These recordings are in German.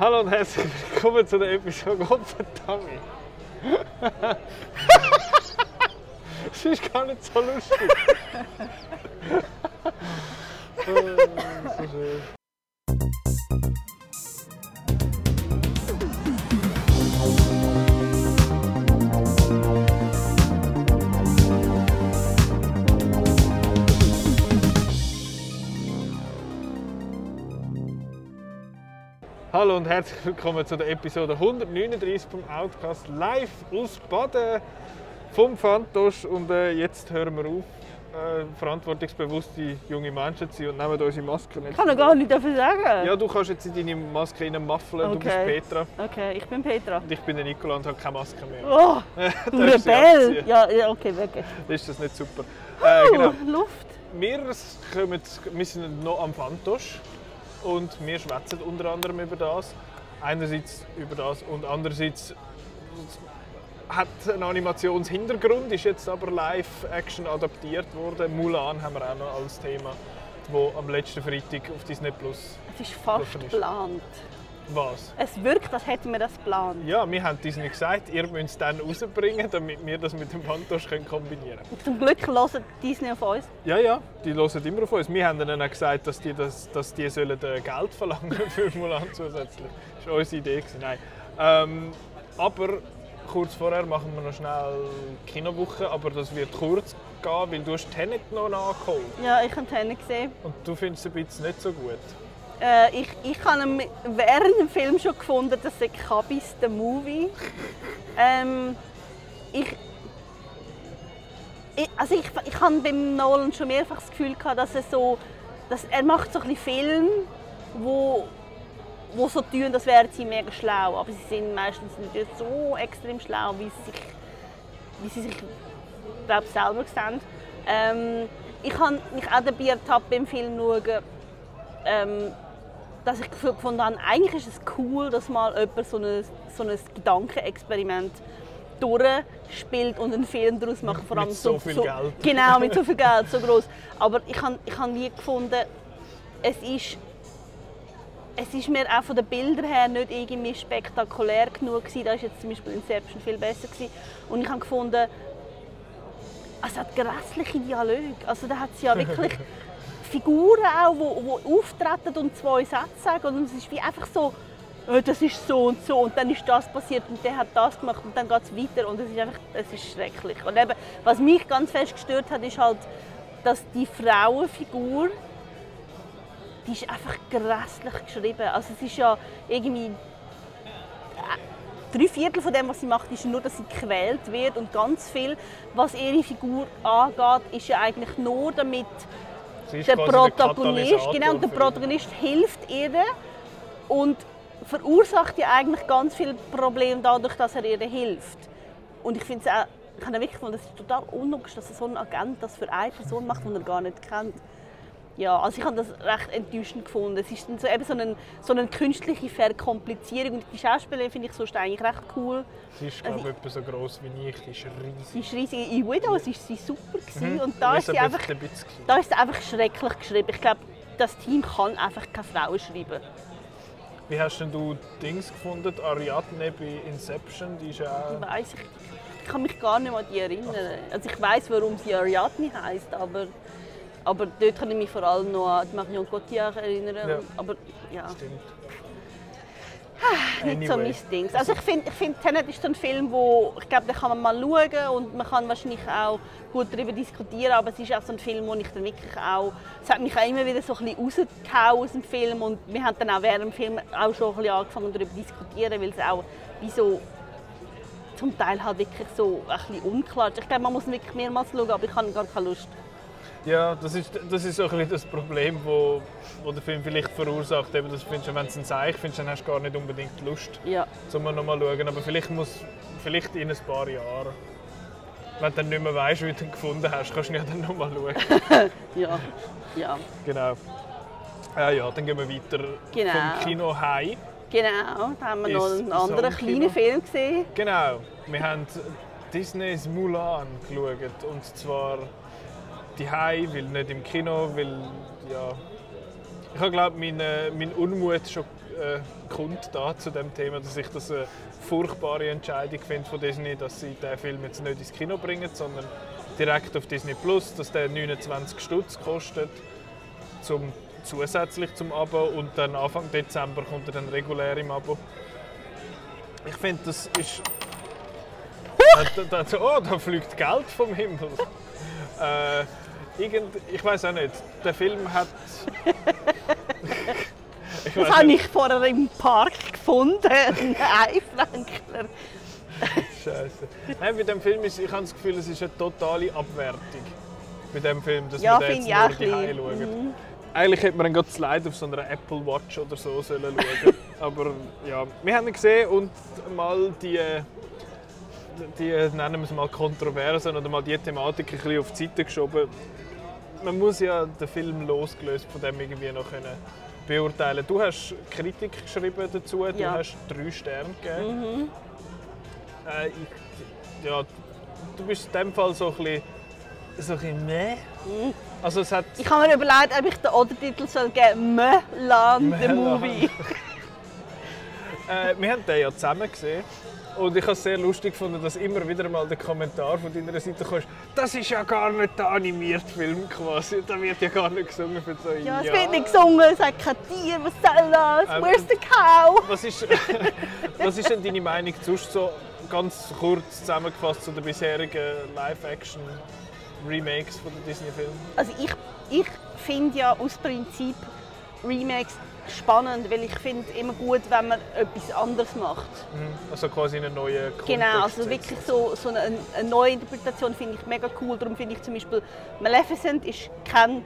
Hallo und herzlich willkommen zu der Episode Gottverdammt. Es ist gar nicht so lustig. Oh, so schön. Hallo und herzlich willkommen zu der Episode 139 vom Outcast live aus Baden vom Fantosch und äh, jetzt hören wir auf, äh, verantwortungsbewusste junge Menschen zu sein und nehmen unsere Masken. Ich kann noch gar nicht dafür sagen. Ja, du kannst jetzt in deine Maske rein muffeln, du bist Okay. Petra Okay, ich bin Petra. und ich bin der Nicola und habe keine Maske mehr. Oh, du Rebell! Ja, ja, okay, weg. Ist das nicht super? Äh, genau. Oh, Luft. Wir, kommen, wir sind noch am Fantosch und wir schwätzen unter anderem über das. Einerseits über das und andererseits hat einen Animationshintergrund, ist jetzt aber Live-Action adaptiert worden. Mulan haben wir auch noch als Thema, wo am letzten Freitag auf Disney Plus Es ist fast geplant. Was. Es wirkt, als hätten wir das geplant. Ja, wir haben Disney gesagt, ihr müsst es dann rausbringen, damit wir das mit dem Fantosch kombinieren können. Zum Glück hören Disney auf uns. Ja, ja, die hören immer auf uns. Wir haben ihnen auch gesagt, dass die, das, dass die sollen äh, Geld verlangen für Mulan zusätzlich. Das war unsere Idee. Nein. Ähm, aber kurz vorher machen wir noch schnell Kinowoche, aber das wird kurz gehen, weil du hast Tenet noch nachgeholt. Ja, ich habe Tenet gesehen. Und du findest es ein bisschen nicht so gut. Äh, ich, ich habe während dem Film schon gefunden, das ist Kabis, der Movie. Ähm, ich, ich, also ich, ich habe beim Nolan schon mehrfach das Gefühl gehabt, dass er so, dass er macht so ein Film, wo wo so tun, als wären sie mega schlau, aber sie sind meistens nicht so extrem schlau, wie sie sich, wie sie sich glaub, selber sehen. Ähm, ich habe mich auch dabei ertappt beim Film schauen, ähm, dass ich gefunden habe, eigentlich ist es cool, dass mal jemand so ein, so ein Gedankenexperiment durchspielt und einen Film daraus macht. Vor Mit allem so viel Geld. Genau, mit so viel Geld, so groß. Aber ich habe ich hab nie gefunden, es ist, es ist mir auch von den Bildern her nicht irgendwie spektakulär genug gewesen. Da ist jetzt zum Beispiel Inception viel besser gewesen. Und ich habe gefunden, es hat grässliche Dialoge. Also da hat es ja wirklich Figuren auch, die, die auftreten und zwei Sätze sagen und es ist wie einfach so, «Äh, das ist so und so und dann ist das passiert und der hat das gemacht und dann geht es weiter und es ist einfach, es ist schrecklich. Und eben, was mich ganz fest gestört hat, ist halt, dass die Frauenfigur, die ist einfach grässlich geschrieben. Also es ist ja irgendwie drei Viertel von dem, was sie macht, ist nur, dass sie gequält wird und ganz viel, was ihre Figur angeht, ist ja eigentlich nur damit der Protagonist, Katalysator genau, und der Protagonist hilft ihr und verursacht ja eigentlich ganz viele Probleme dadurch, dass er ihr hilft. Und ich finde es auch, ich habe wirklich gefunden, das ist total unlogisch, dass so ein Agent das für eine Person macht, die er gar nicht kennt. Ja, also ich habe das recht enttäuschend gefunden. Es ist dann so, eben so, eine, so eine künstliche Verkomplizierung und die Schauspielerin finde ich sonst eigentlich recht cool. Sie ist, glaube ich, etwa so gross wie ich. Die ist riesig. Sie ist riesig. In Widows war sie super gewesen, und da ist sie einfach. Da ist es einfach schrecklich geschrieben. Ich glaube, das Team kann einfach keine Frauen schreiben. Wie hast denn du Dings gefunden? Ariadne bei Inception, die ist ja auch... Weiss ich, ich kann mich gar nicht an die erinnern. Also ich weiß, warum sie Ariadne heißt, aber, aber dort kann ich mich vor allem noch an Marion Cotillard erinnern. Ja. Aber ja, Stimmt. nicht so Anyway. mein Ding. Also ich finde, ich find, Tenet ist so ein Film, wo ich glaube, den kann man mal schauen und man kann wahrscheinlich auch gut darüber diskutieren, aber es ist auch so ein Film, wo ich dann wirklich auch, es hat mich auch immer wieder so ein bisschen rausgehauen aus dem Film und wir haben dann auch während dem Film auch schon ein bisschen angefangen darüber zu diskutieren, weil es auch wie so zum Teil halt wirklich so ein bisschen unklar ist. Ich glaube, man muss wirklich mehrmals schauen, aber ich habe gar keine Lust. Ja, das ist, das ist so ein bisschen das Problem, wo, wo der Film vielleicht verursacht. Eben, dass findest, wenn du einen Seich findest, dann hast du gar nicht unbedingt Lust, Ja. um noch mal schauen. Aber vielleicht muss, vielleicht in ein paar Jahren, wenn du dann nicht mehr weißt, wie du ihn gefunden hast, kannst du ihn ja dann noch mal schauen. Ja, ja. genau. Ja, ja, dann gehen wir weiter Genau. vom Kino heim. Genau, da haben wir noch einen anderen kleinen Film gesehen. Genau, wir haben Disneys Mulan geschaut. Und zwar die weil nicht im Kino, weil ja, ich habe glaube meinen mein Unmut schon äh, kundtan zu dem Thema, dass ich das eine furchtbare Entscheidung finde von Disney, dass sie den Film jetzt nicht ins Kino bringen, sondern direkt auf Disney Plus, dass der 29 Stutz kostet zum zusätzlich zum Abo und dann Anfang Dezember kommt er dann regulär im Abo. Ich finde, das ist. Da, da, da, oh, da fliegt Geld vom Himmel. Äh, irgend, ich weiß auch nicht. Der Film hat. ich das habe ich vorher im Park gefunden. Nein, Frankler. Scheiße. Nein, bei dem Film ist, ich habe das Gefühl, es ist eine totale Abwertung. Bei dem Film, dass ja, man den jetzt nur die schaut. Mhm. Eigentlich hätte man gerade das Slide auf so einer Apple Watch oder so sollen schauen Aber ja, wir haben ihn gesehen und mal die, die nennen wir es mal Kontroversen oder mal die Thematik ein bisschen auf die Seite geschoben. Man muss ja den Film losgelöst von dem irgendwie noch können beurteilen. Du hast Kritik geschrieben dazu, du ja. hast drei Sterne gegeben. Mhm. Äh, ich, ja, du bist in dem Fall so ein bisschen, so ein bisschen meh. Mhm. Also es hat ich habe mir überlegt, ob ich den Untertitel soll geben Möland, the Movie. äh, wir haben den ja zusammen gesehen. Und ich habe es sehr lustig gefunden, dass immer wieder mal der Kommentar von deiner Seite kommt, das ist ja gar nicht der animierte Film quasi. Da wird ja gar nicht gesungen für so Ja, es ja. wird nicht gesungen, es hat kein Tier, was soll das? Ähm, Where's the cow? Was ist, was ist denn deine Meinung sonst so ganz kurz zusammengefasst zu den bisherigen Live-Action Remakes von den Disney-Filmen? Also ich, ich finde ja aus Prinzip Remakes spannend, weil ich finde immer gut, wenn man etwas anderes macht. Mhm. Also quasi eine neue Kontext Genau, also wirklich so, so eine, eine neue Interpretation finde ich mega cool. Darum finde ich zum Beispiel Maleficent ist kein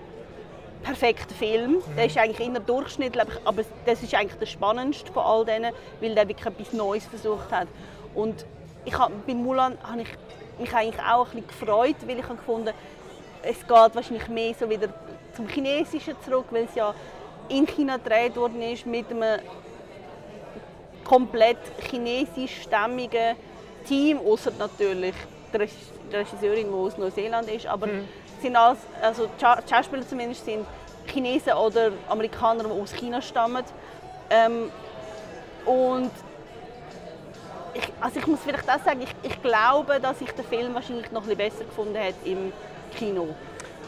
perfekter Film. Mhm. Der ist eigentlich eher durchschnittlich, aber das ist eigentlich der spannendste von all denen, weil der wirklich etwas Neues versucht hat. Und ich hab, bei Mulan habe ich mich eigentlich auch ein bisschen gefreut, weil ich habe gefunden, es geht wahrscheinlich mehr so wieder zum Chinesischen zurück, weil es ja in China gedreht worden ist mit einem komplett chinesischstämmigen Team, außer natürlich die Regisseurin, die aus Neuseeland ist, aber mhm. sind alles, also die Schauspieler zumindest sind Chinesen oder Amerikaner, die aus China stammen. Ähm, und ich, also ich muss vielleicht auch sagen, ich, ich, glaube, dass ich den Film wahrscheinlich noch ein besser gefunden hätte im Kino.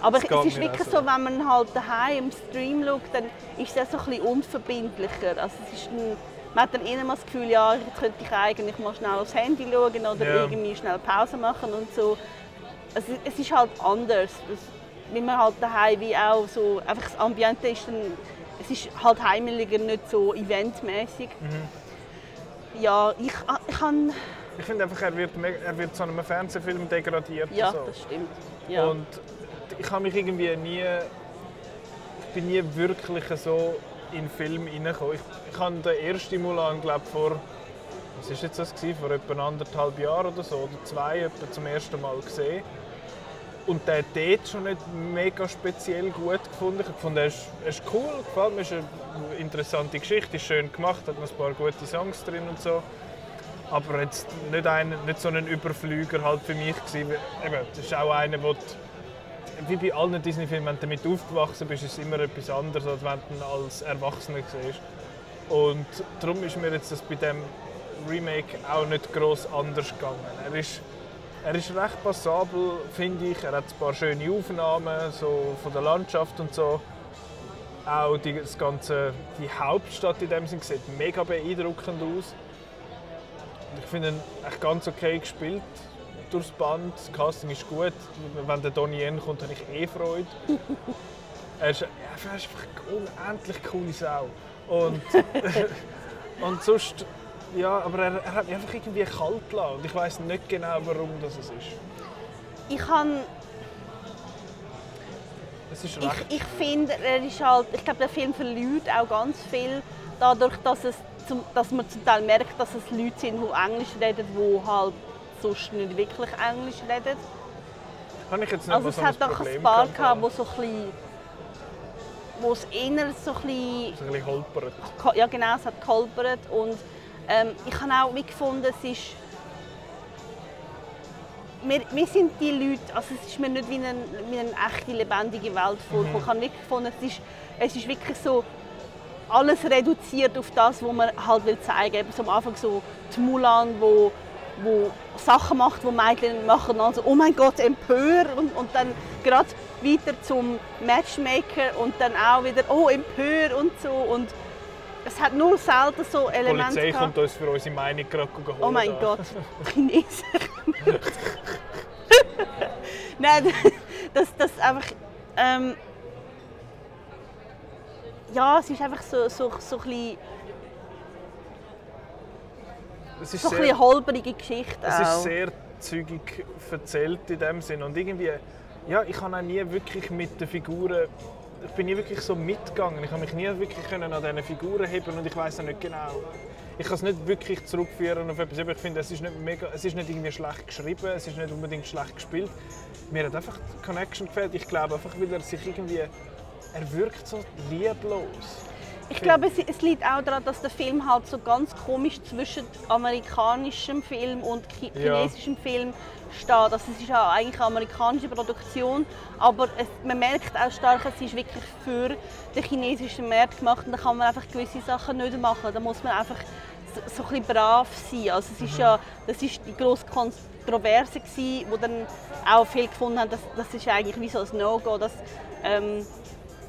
Aber es ist wirklich so. so, wenn man halt daheim im Stream schaut, dann ist es so ein bisschen unverbindlicher. Also es ist ein, man hat dann eher mal das Gefühl, ja, jetzt könnte ich eigentlich mal schnell aufs Handy schauen oder ja. irgendwie schnell Pause machen und so. Also es ist halt anders. Wenn man halt daheim wie auch so, einfach das Ambiente ist dann, es ist halt heimeliger, nicht so eventmäßig. Mhm ja, ich, ah, ich kann... Ich finde einfach, er wird, er wird zu einem Fernsehfilm degradiert. Ja, so. das stimmt. Ja. Und ich habe mich irgendwie nie... Ich bin nie wirklich so in Film hineingekommen. Ich, ich habe den ersten Mulan, glaube vor... Was war jetzt das? Gewesen? Vor etwa anderthalb Jahren oder so, oder zwei, etwa zum ersten Mal gesehen. Und der dort schon nicht mega speziell gut gefunden. Ich fand, er ist, er ist cool, gefällt mir, ist eine interessante Geschichte, ist schön gemacht, hat noch ein paar gute Songs drin und so. Aber jetzt nicht, ein, nicht so ein Überflüger halt für mich gewesen. Eben, das ist auch einer, wo wie bei allen Disney-Filmen, wenn du damit aufgewachsen bist, ist es immer etwas anderes, als wenn du als Erwachsener siehst. Und darum ist mir jetzt das bei dem Remake auch nicht groß anders gegangen. Er ist er ist recht passabel, finde ich. Er hat ein paar schöne Aufnahmen so von der Landschaft und so. Auch die, das ganze, die Hauptstadt in dem Sinne sieht mega beeindruckend aus. Ich finde ihn echt ganz okay gespielt durchs Band. Das Casting ist gut. Wenn der Donnie Yen kommt, habe ich eh Freude. er, ist, er ist einfach eine unendlich coole Sau. Und, und sonst ja, aber er, er hat mich einfach irgendwie kalt gelassen. Und ich weiß nicht genau, warum das ist. Ich kann. Es ist recht. Ich, ich finde, er ist halt. Ich glaube, der Film verliert auch ganz viel dadurch, dass, es zum, dass man zum Teil merkt, dass es Leute sind, die Englisch reden, die halt sonst nicht wirklich Englisch reden. Kann ich jetzt nicht also es hat doch ein paar gehabt, wo so ein bisschen wo es eher so ein bisschen... So ein bisschen holpert. Ja genau, es hat geholpert und ähm, ich habe auch gefunden, es ist wir, wir, sind die Leute, also es ist mir nicht wie eine, wie eine echte, lebendige Welt vorgekommen. Mhm. Ich habe wirklich gefunden, es ist, es ist wirklich so, alles reduziert auf das, was man halt will zeigen. So am Anfang so die Mulan, wo wo Sachen macht, wo Mädchen machen, also oh mein Gott, empör und, und dann gerade weiter zum Matchmaker und dann auch wieder oh empör und so und es hat nur selten so Die Elemente Polizei gehabt. kommt uns für unsere Meinung gerade holen. Oh mein. Gott, Chinesen. Nein, das, das einfach. Ähm, ja, es ist einfach so, so, so ein bisschen, Es ist so ein sehr, bisschen holprige Geschichte. es auch. ist sehr zügig erzählt in dem Sinn und irgendwie, ja, ich habe auch nie wirklich mit den Figuren, ich bin nie wirklich so mitgegangen. Ich habe mich nie wirklich können an diesen Figuren heben und ich weiß auch nicht genau. Ich kann es nicht wirklich zurückführen auf etwas. aber Ich finde, es ist nicht mega, es ist nicht irgendwie schlecht geschrieben, es ist nicht unbedingt schlecht gespielt. Mir hat einfach die Connection gefällt. Ich glaube einfach, weil er sich irgendwie, er wirkt so lieblos. Ich glaube, es, es liegt auch daran, dass der Film halt so ganz komisch zwischen amerikanischem Film und chi Ja. chinesischem Film steht. Also es ist ja eigentlich eine amerikanische Produktion, aber es, man merkt auch stark, es ist wirklich für den chinesischen Markt gemacht und da kann man einfach gewisse Sachen nicht machen. Da muss man einfach so, so ein bisschen brav sein. Also es ist ja, das ist die grosse Kontroverse gewesen, wo dann auch viele gefunden haben, dass das ist eigentlich wie so ein No-Go, dass ähm,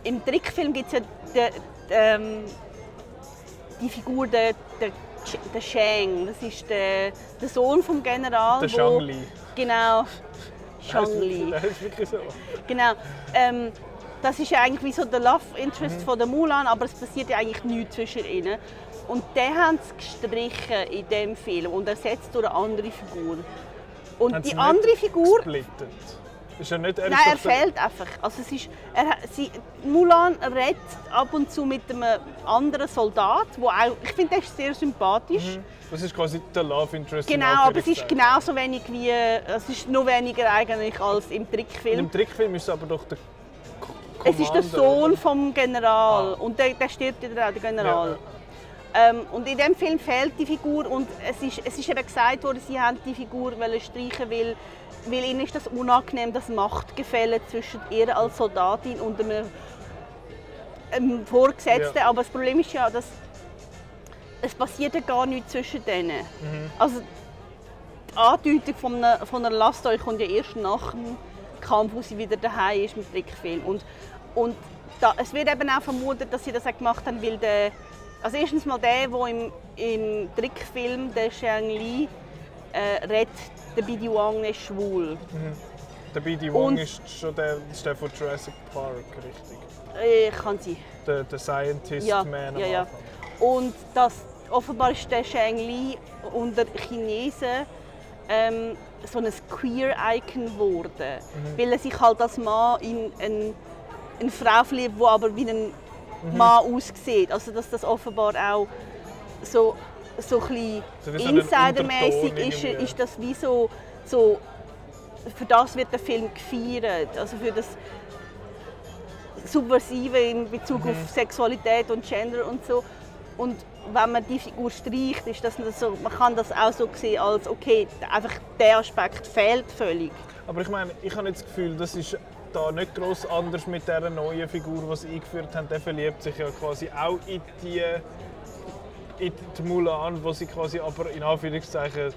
im Trickfilm gibt es ja den, ähm, die Figur der, der, der Shang. Das ist der, der Sohn vom General. Der wo- Shang Li. Genau. Shang Li. Das ist wirklich so. Genau. Ähm, das ist ja eigentlich wie so der Love Interest Mhm. von der Mulan, aber es passiert ja eigentlich nichts zwischen ihnen. Und den haben sie gestrichen in dem Film und ersetzt durch eine andere Figur. Und Haben die andere Figur Gesplittet. Ist ja nicht, er Nein, er fehlt einfach. Also es ist, er, sie, Mulan redet ab und zu mit einem anderen Soldat, wo auch, ich finde, der ist sehr sympathisch. Das ist quasi der Love Interest. in Genau, aber es ist genauso wenig wie, es ist noch weniger eigentlich als im Und Trickfilm. Im Trickfilm ist es aber doch der K Es ist der Commander, Sohn oder? vom General Ah. und der, der stirbt ja auch, der General. Ähm, und in dem Film fehlt die Figur und es ist, es ist eben gesagt worden, sie haben die Figur streichen, weil, weil ihnen ist das unangenehm, das Machtgefälle zwischen ihr als Soldatin und einem, einem Vorgesetzten. Ja. Aber das Problem ist ja, dass es passiert ja gar nichts zwischen denen. Mhm. Also die Andeutung von einer, von einer Story kommt ja erst nach dem Kampf, wo sie wieder daheim ist mit Trickfilm. Und, und da, es wird eben auch vermutet, dass sie das auch gemacht haben, weil der, also erstens mal der, der im, im Trickfilm, der Shang Li, äh, redet, der Bidi Wang ist schwul. Der B.D. Wong Und- ist schon der, ist der von Jurassic Park, richtig. Äh, kann sie. Der, der Scientist Ja, Man ja, ja. Anfang. Und das, offenbar ist der Shang Li unter Chinesen ähm, so ein Queer-Icon geworden. Mhm. Weil er sich halt als Mann in eine, eine Frau verliebt, die aber wie ein Mann aussieht. Also dass das offenbar auch so, so ein bisschen So insidermäßig ist, ist das wie so, so für das wird der Film gefeiert. Also für das Subversive in Bezug Mhm. auf Sexualität und Gender und so. Und wenn man die Figur streicht, ist das so, man kann das auch so sehen als okay, einfach der Aspekt fehlt völlig. Aber ich meine, ich habe jetzt das Gefühl, das ist da nicht groß anders mit der neuen Figur, die sie eingeführt haben. Der verliebt sich ja quasi auch in die, in die Mulan, wo sie quasi aber in Anführungszeichen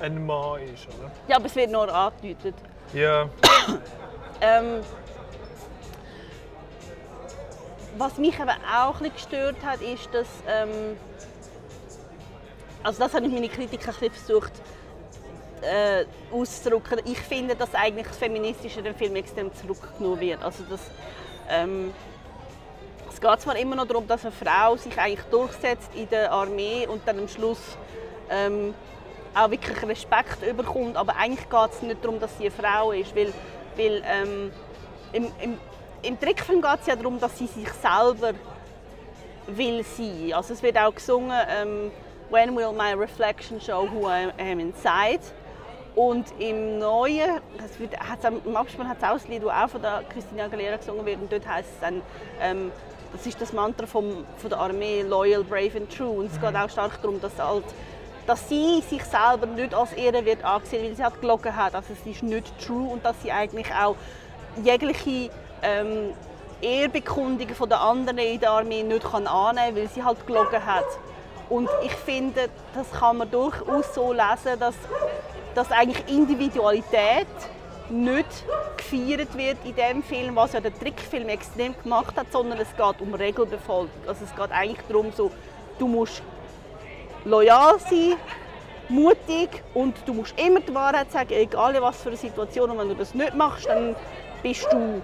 ein Mann ist, oder? Ja, aber es wird nur angedeutet. Ja, Ähm, was mich aber auch ein bisschen gestört hat, ist, dass ähm, also das habe ich meine Kritik ein bisschen versucht äh, auszudrücken. Ich finde, dass eigentlich das Feministische in dem Film extrem zurückgenommen wird. Also dass, ähm, es geht zwar immer noch darum, dass eine Frau sich eigentlich durchsetzt in der Armee und dann am Schluss ähm, auch wirklich Respekt überkommt, aber eigentlich geht es nicht darum, dass sie eine Frau ist, weil, weil ähm, im, im, im Trickfilm geht es ja darum, dass sie sich selber will sein. Also es wird auch gesungen, ähm, When will my reflection show who I am inside? Und im Neuen, das wird, hat's, im Abspann hat es auch ein Lied, das auch von der Christina Aguilera gesungen wird. Und dort heißt es dann, ähm, das ist das Mantra vom, von der Armee, Loyal, Brave and True. Und es geht auch stark darum, dass, halt, dass sie sich selber nicht als Ehre wird angesehen, weil sie halt gelogen hat. Also es ist nicht true und dass sie eigentlich auch jegliche ähm, Ehrbekundungen von der anderen in der Armee nicht kann annehmen kann, weil sie halt gelogen hat. Und ich finde, das kann man durchaus so lesen, dass, dass eigentlich Individualität nicht gefeiert wird in dem Film, was ja der Trickfilm extrem gemacht hat, sondern es geht um Regelbefolgung. Also es geht eigentlich darum, so, du musst loyal sein, mutig und du musst immer die Wahrheit sagen, egal in was für eine Situation. Und wenn du das nicht machst, dann bist du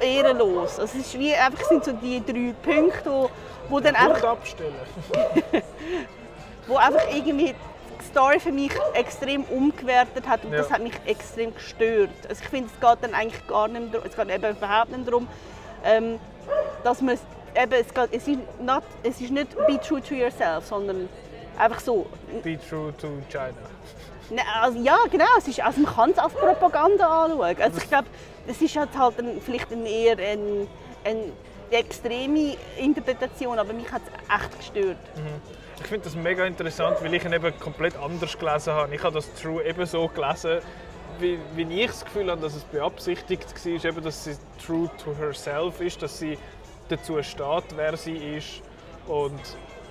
ehrenlos. Also es ist wie, einfach sind so die drei Punkte, wo, wo dann einfach... abstellen. wo einfach irgendwie Story für mich extrem umgewertet hat und Ja. das hat mich extrem gestört. Also ich finde, es geht dann eigentlich gar nicht darum, es geht eben überhaupt nicht darum, ähm, dass man, eben, es, geht, es, ist not, es ist nicht be true to yourself, sondern einfach so. Be true to China. Ne, Also, ja, genau. Es ist, also man kann es als Propaganda anschauen. Also ich glaube, es ist halt, halt ein, vielleicht ein eher eine ein extreme Interpretation, aber mich hat es echt gestört. Ich finde das mega interessant, weil ich ihn eben komplett anders gelesen habe. Ich habe das True eben so gelesen, wie, wie ich das Gefühl habe, dass es beabsichtigt war, eben, dass sie true to herself ist, dass sie dazu steht, wer sie ist und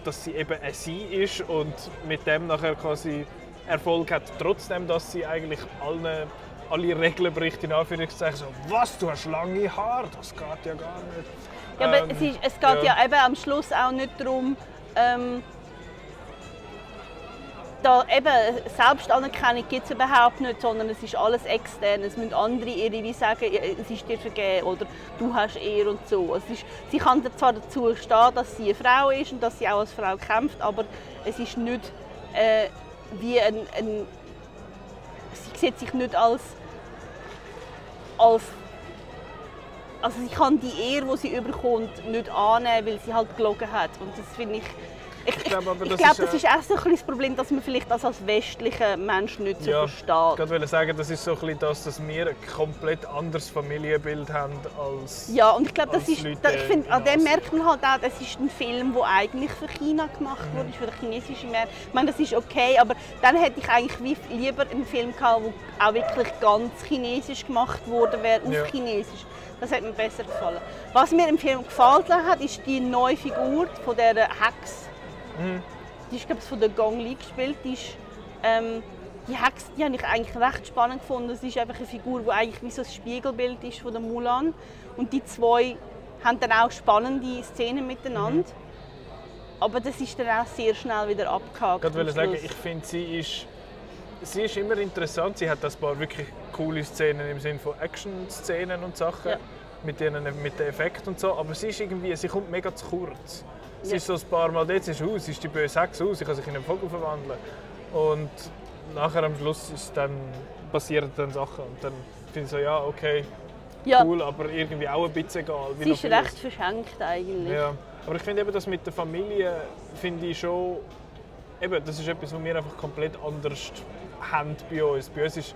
dass sie eben ein Sie ist und mit dem nachher quasi Erfolg hat, trotzdem, dass sie eigentlich allen, alle Regeln bricht, in Anführungszeichen, so «Was, du hast lange Haare? Das geht ja gar nicht!» Ja, aber Ähm, es, ist, es geht ja. eben am Schluss auch nicht darum, ähm, da eben Selbstanerkennung gibt es überhaupt nicht, sondern es ist alles extern. Es müssen andere irgendwie sagen, ja, es ist dir vergeben oder du hast eher und so. Es ist, sie kann zwar dazu stehen, dass sie eine Frau ist und dass sie auch als Frau kämpft, aber es ist nicht äh, wie ein, ein sie sieht sich nicht als als also sie kann die Ehre, die sie überkommt, nicht annehmen, weil sie halt gelogen hat. Und das finde ich... Ich, ich, glaube aber, ich das ist, das äh, ist auch so ein das Problem, dass man vielleicht das als westlicher Mensch nicht so Ja, ich versteht. wollte sagen, das ist so ein bisschen das, dass wir ein komplett anderes Familienbild haben als... Ja, und ich glaube, das ist, Leute ich finde, an dem merkt man halt auch, das ist ein Film, der eigentlich für China gemacht Mhm. wurde, für den chinesischen Markt. Ich meine, das ist okay, aber dann hätte ich eigentlich lieber einen Film gehabt, der auch wirklich ganz chinesisch gemacht worden wäre, auf Ja. Chinesisch. Das hat mir besser gefallen. Was mir im Film gefallen hat, ist die neue Figur von der Hex. Mhm. Die ist, glaube ich, von der Gong Li gespielt. Die, ist, ähm, die Hex die habe ich eigentlich recht spannend gefunden. Es ist einfach eine Figur, die eigentlich wie so ein Spiegelbild ist von der Mulan. Und die zwei haben dann auch spannende Szenen miteinander. Aber das ist dann auch sehr schnell wieder abgehakt. Ich wollte sagen, ich finde, sie ist, sie ist immer interessant. Sie hat ein paar wirklich coole Szenen im Sinne von Action-Szenen und Sachen. Ja. Mit, ihren, mit den Effekten und so. Aber sie ist irgendwie, sie kommt mega zu kurz. Sie Ja. ist so ein paar Mal sie ist aus, ist die böse Hex aus, sie kann sich in einen Vogel verwandeln. Und nachher am Schluss ist dann, passieren dann Sachen. Und dann finde ich so, ja, okay, ja, cool, aber irgendwie auch ein bisschen egal. sie ist vieles. recht verschenkt eigentlich. Ja, aber ich finde eben, das mit der Familie finde ich schon, eben, das ist etwas, was wir einfach komplett anders haben bei uns. Bei uns ist,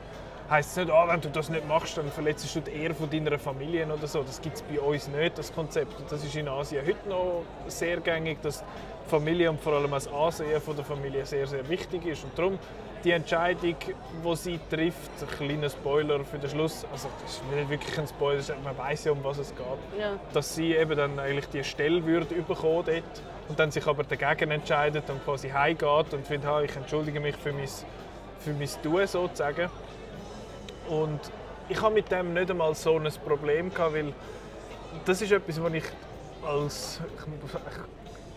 heisst es nicht, ah, wenn du das nicht machst, dann verletzt du die Ehre von deiner Familie oder so. Das gibt es bei uns nicht, das Konzept. Und das ist in Asien heute noch sehr gängig, dass die Familie und vor allem das Ansehen von der Familie sehr, sehr wichtig ist. Und darum die Entscheidung, die sie trifft, ein kleiner Spoiler für den Schluss, also das ist nicht wirklich ein Spoiler, man weiß ja, um was es geht Ja. dass sie eben dann eigentlich die Stelle würde bekommen dort und dann sich aber dagegen entscheidet und quasi heimgeht und findet, ich entschuldige mich für mein, für mein Tun sozusagen. Und ich habe mit dem nicht einmal so ein Problem gehabt, weil das ist etwas, was ich als,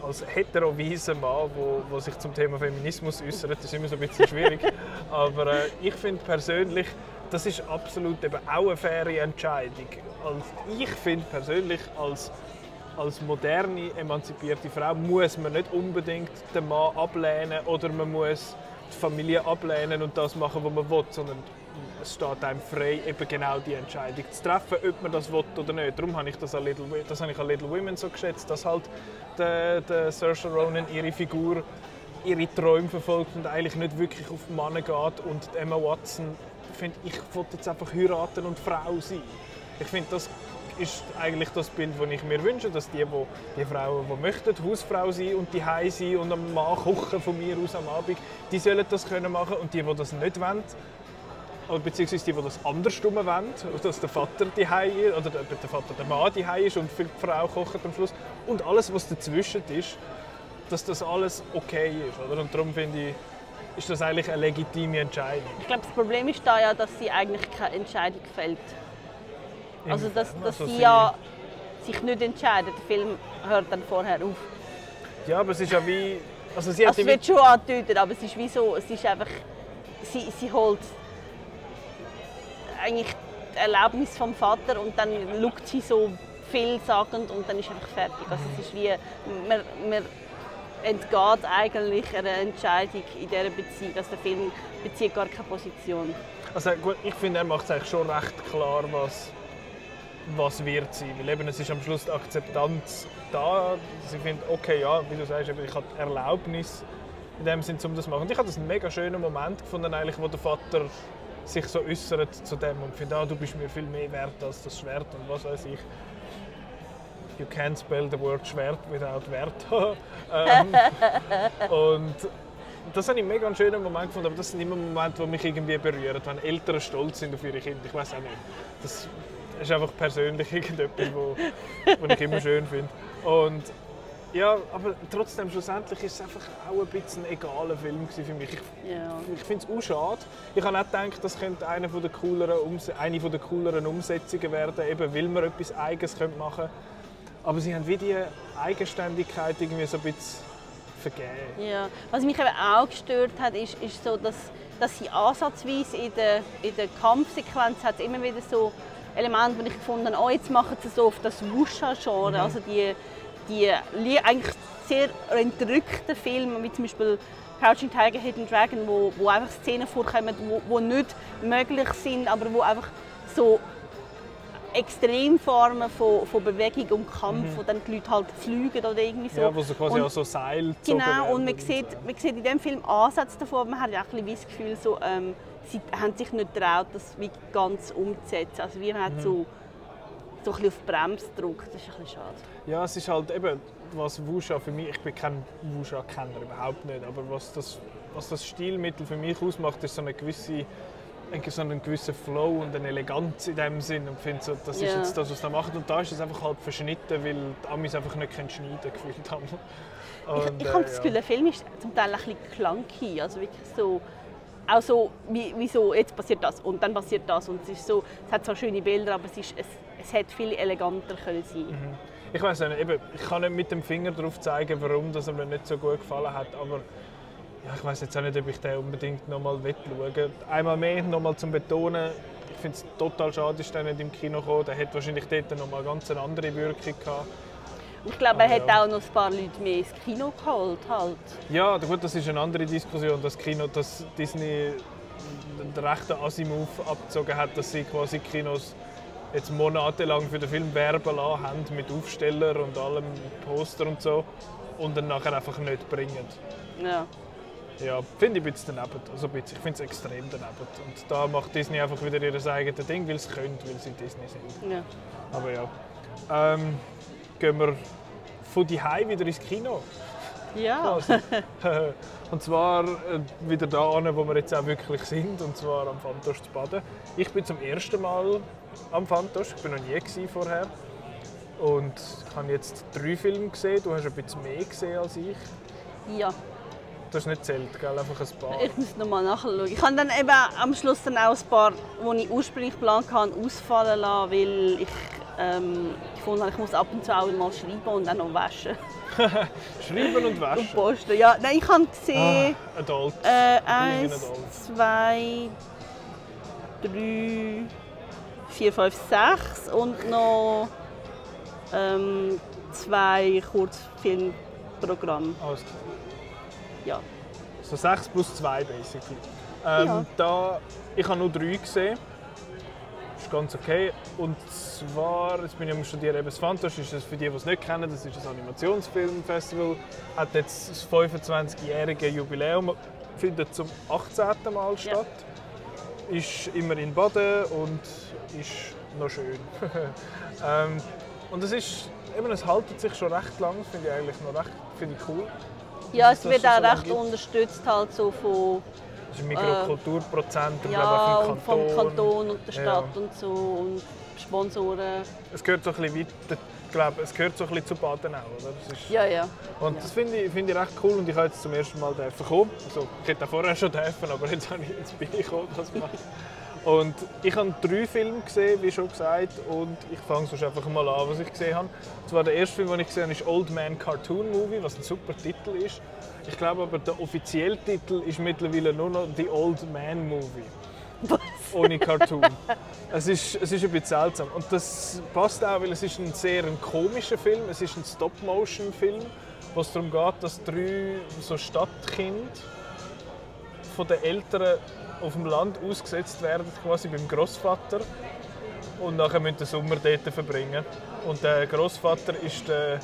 als hetero-weiser Mann, wo, wo sich zum Thema Feminismus äußert, ist immer so ein bisschen schwierig, aber äh, ich finde persönlich, das ist absolut eben auch eine faire Entscheidung. Als, ich finde persönlich, als, als moderne, emanzipierte Frau muss man nicht unbedingt den Mann ablehnen oder man muss die Familie ablehnen und das machen, was man will, sondern es steht einem frei, eben genau die Entscheidung zu treffen, ob man das will oder nicht. Darum habe ich das an Little, das habe ich an Little Women so geschätzt, dass halt der, der Saoirse Ronan ihre Figur ihre Träume verfolgt und eigentlich nicht wirklich auf Männer geht und Emma Watson finde ich wollte jetzt einfach heiraten und Frau sein. Ich finde das ist eigentlich das Bild, das ich mir wünsche, dass die, wo, die Frauen, die möchten, Hausfrau sein und die sein und am Mann kochen von mir aus am Abend, die sollen das können machen und die, die das nicht wollen, oder beziehungsweise die, die das andersrum wollen, dass der Vater die ist, oder der, der Vater der Mann die ist und für die Frau kocht am Schluss. Und alles, was dazwischen ist, dass das alles okay ist. Oder? Und darum finde ich, ist das eigentlich eine legitime Entscheidung. Ich glaube, das Problem ist da ja, dass sie eigentlich keine Entscheidung fällt. Also, dass, dass Also sie sie- ja sich nicht entscheidet. Der Film hört dann vorher auf. Ja, aber es ist ja wie... Also sie hat Also, es wird schon angedeutet, aber es ist wie so, es ist einfach, sie, sie holt eigentlich die Erlaubnis vom Vater und dann schaut sie so vielsagend und dann ist einfach fertig. Also es ist wie, man, man entgeht eigentlich einer Entscheidung in dieser Beziehung. Also der Film bezieht gar keine Position. Also gut, ich finde, er macht es eigentlich schon recht klar, was, was wird sein. Weil eben, es ist am Schluss die Akzeptanz da. Sie findet, okay, ja, wie du sagst, ich habe die Erlaubnis in dem Sinn, um das zu machen. Und ich habe das einen mega schönen Moment gefunden, eigentlich, wo der Vater sich so äußert zu dem und findet, ah, du bist mir viel mehr wert als das Schwert und was weiß ich. You can't spell the word Schwert without Wert. ähm, und das habe ich mega einen schönen Moment gefunden, aber das sind immer Momente, die mich irgendwie berühren, wenn Eltern stolz sind auf ihre Kinder. Ich weiß auch nicht. Das ist einfach persönlich irgendetwas, wo ich immer schön finde. Und ja, aber trotzdem, schlussendlich ist es einfach auch ein bisschen ein egaler Film für mich. Ich, Ja. ich finde es auch schade. Ich habe auch gedacht, das könnte eine, von der cooleren Umse eine von der cooleren Umsetzungen werden, eben weil man etwas Eigenes machen könnte. Aber sie haben wie die Eigenständigkeit irgendwie so ein bisschen vergeben. Ja. Was mich eben auch gestört hat, ist, ist so, dass, dass sie ansatzweise in der, in der Kampfsequenz hat immer wieder so Elemente, wo ich gefunden habe, oh, jetzt machen sie so auf das Wusha-Genre, also die, die li- eigentlich sehr entrückten Filme, wie zum Beispiel Crouching Tiger, Hidden Dragon, wo, wo einfach Szenen vorkommen, wo, wo nicht möglich sind, aber wo einfach so Extremformen von, von Bewegung und Kampf, wo dann die Leute halt fliegen oder irgendwie so. Ja, wo sie quasi Und- auch so Seil gezogen Genau, und man so. sieht, man sieht in diesem Film Ansätze davon, aber man hat ja auch ein bisschen das Gefühl, so, ähm, sie haben sich nicht getraut, das wie ganz umzusetzen. Also wir haben Mhm. so, so ein bisschen auf die Bremse gedrückt, das ist ein bisschen schade. Ja, es ist halt eben, was Wusha für mich, ich bin kein Wusha-Kenner, überhaupt nicht, aber was das, was das Stilmittel für mich ausmacht, ist so eine gewisse so einen gewissen Flow und eine Eleganz in dem Sinn und finde so, das ist Ja. jetzt das, was da macht und da ist es einfach halt verschnitten, weil die Amis einfach nicht können schneiden gefühlt haben. Und, ich äh, habe das ja. Gefühl, der Film ist zum Teil ein bisschen clunky, also wirklich so, auch so, wie, wie so, jetzt passiert das und dann passiert das und es ist so, es hat zwar schöne Bilder, aber es, ist, es, es hätte viel eleganter können sein. Mhm. Ich weiß nicht, eben, ich kann nicht mit dem Finger darauf zeigen, warum das mir nicht so gut gefallen hat, aber ja, ich weiß jetzt auch nicht, ob ich den unbedingt nochmal schauen Einmal mehr, nochmal zum Betonen, ich finde es total schade, dass der nicht im Kino gekommen. Der hätte wahrscheinlich dort nochmal eine ganz andere Wirkung gehabt. Ich glaube, er hätte ja. auch noch ein paar Leute mehr ins Kino geholt. Halt. Ja, gut, das ist eine andere Diskussion, das Kino, dass Disney den rechten Asimov abgezogen hat, dass sie quasi Kinos jetzt monatelang für den Film werben lassen haben mit Aufsteller und allem Poster und so und dann nachher einfach nicht bringen. Ja. Ja, finde ich ein bisschen daneben. Also ein bisschen, ich finde es extrem daneben. Und da macht Disney einfach wieder ihr eigenes Ding, weil sie können, weil sie Disney sind. Ja. Aber ja. Ähm, gehen wir von die wieder ins Kino. ja. und zwar äh, wieder da wo wir jetzt auch wirklich sind, und zwar am Fantosch zu baden. Ich bin zum ersten Mal am Fantosch, ich bin noch nie vorher. Und ich habe jetzt drei Filme gesehen, du hast ein bisschen mehr gesehen als ich. ja. Du hast nicht zählt, gell? einfach ein paar. Ich muss noch mal nachschauen. Ich habe dann eben am Schluss dann auch ein paar, die ich ursprünglich geplant hatte, ausfallen lassen, weil ich ähm, gefunden habe, ich muss ab und zu auch mal schreiben und dann noch waschen Schreiben und und waschen. posten. Ja, nein, ich habe gesehen, Ah, Adult. äh, eins, zwei, drei, vier, fünf, sechs und noch ähm, zwei Kurzfilmprogramme. Alles klar. Ja. So 6 plus 2 basically. Ähm, Ja. da, ich habe nur drei gesehen. ist ganz okay. Und zwar, jetzt bin ich am Studieren, eben das Fantosch ist das für die, die es nicht kennen, das ist ein Animationsfilmfestival, hat jetzt das 25-jährige Jubiläum, findet zum 18. Mal statt. Ist immer in Baden und ist noch schön. ähm, und es ist, eben, es haltet sich schon recht lang, finde ich eigentlich noch recht finde ich cool. Ja, es wird auch so recht gibt. unterstützt halt so von, Das ist Mikrokulturprozent, Äh, ja, glaube, und vom vom Kanton. Kanton und der Ja. Stadt und so und Sponsoren. Es gehört so ein bisschen weiter, ich glaube, es gehört so ein bisschen zu Badenau, oder? Das ist, Ja, ja. Und das finde ich, finde ich recht cool und ich habe jetzt zum ersten Mal dürfen kommen. Also, ich hätte auch vorher schon dürfen, aber jetzt, habe ich, jetzt bin ich gekommen, das machen. Und ich habe drei Filme gesehen, wie schon gesagt, und ich fange sonst einfach mal an, was ich gesehen habe. Und zwar der erste Film, den ich gesehen habe, ist Old Man Cartoon Movie, was ein super Titel ist. Ich glaube aber, der offizielle Titel ist mittlerweile nur noch The Old Man Movie. Was? Ohne Cartoon. es, ist, es ist ein bisschen seltsam. Und das passt auch, weil es ist ein sehr ein komischer Film. Es ist ein Stop-Motion-Film, wo es darum geht, dass drei so Stadtkinder von den Eltern auf dem Land ausgesetzt werden, quasi beim Großvater und nachher müssen den Sommer dort verbringen. Und der Großvater ist der,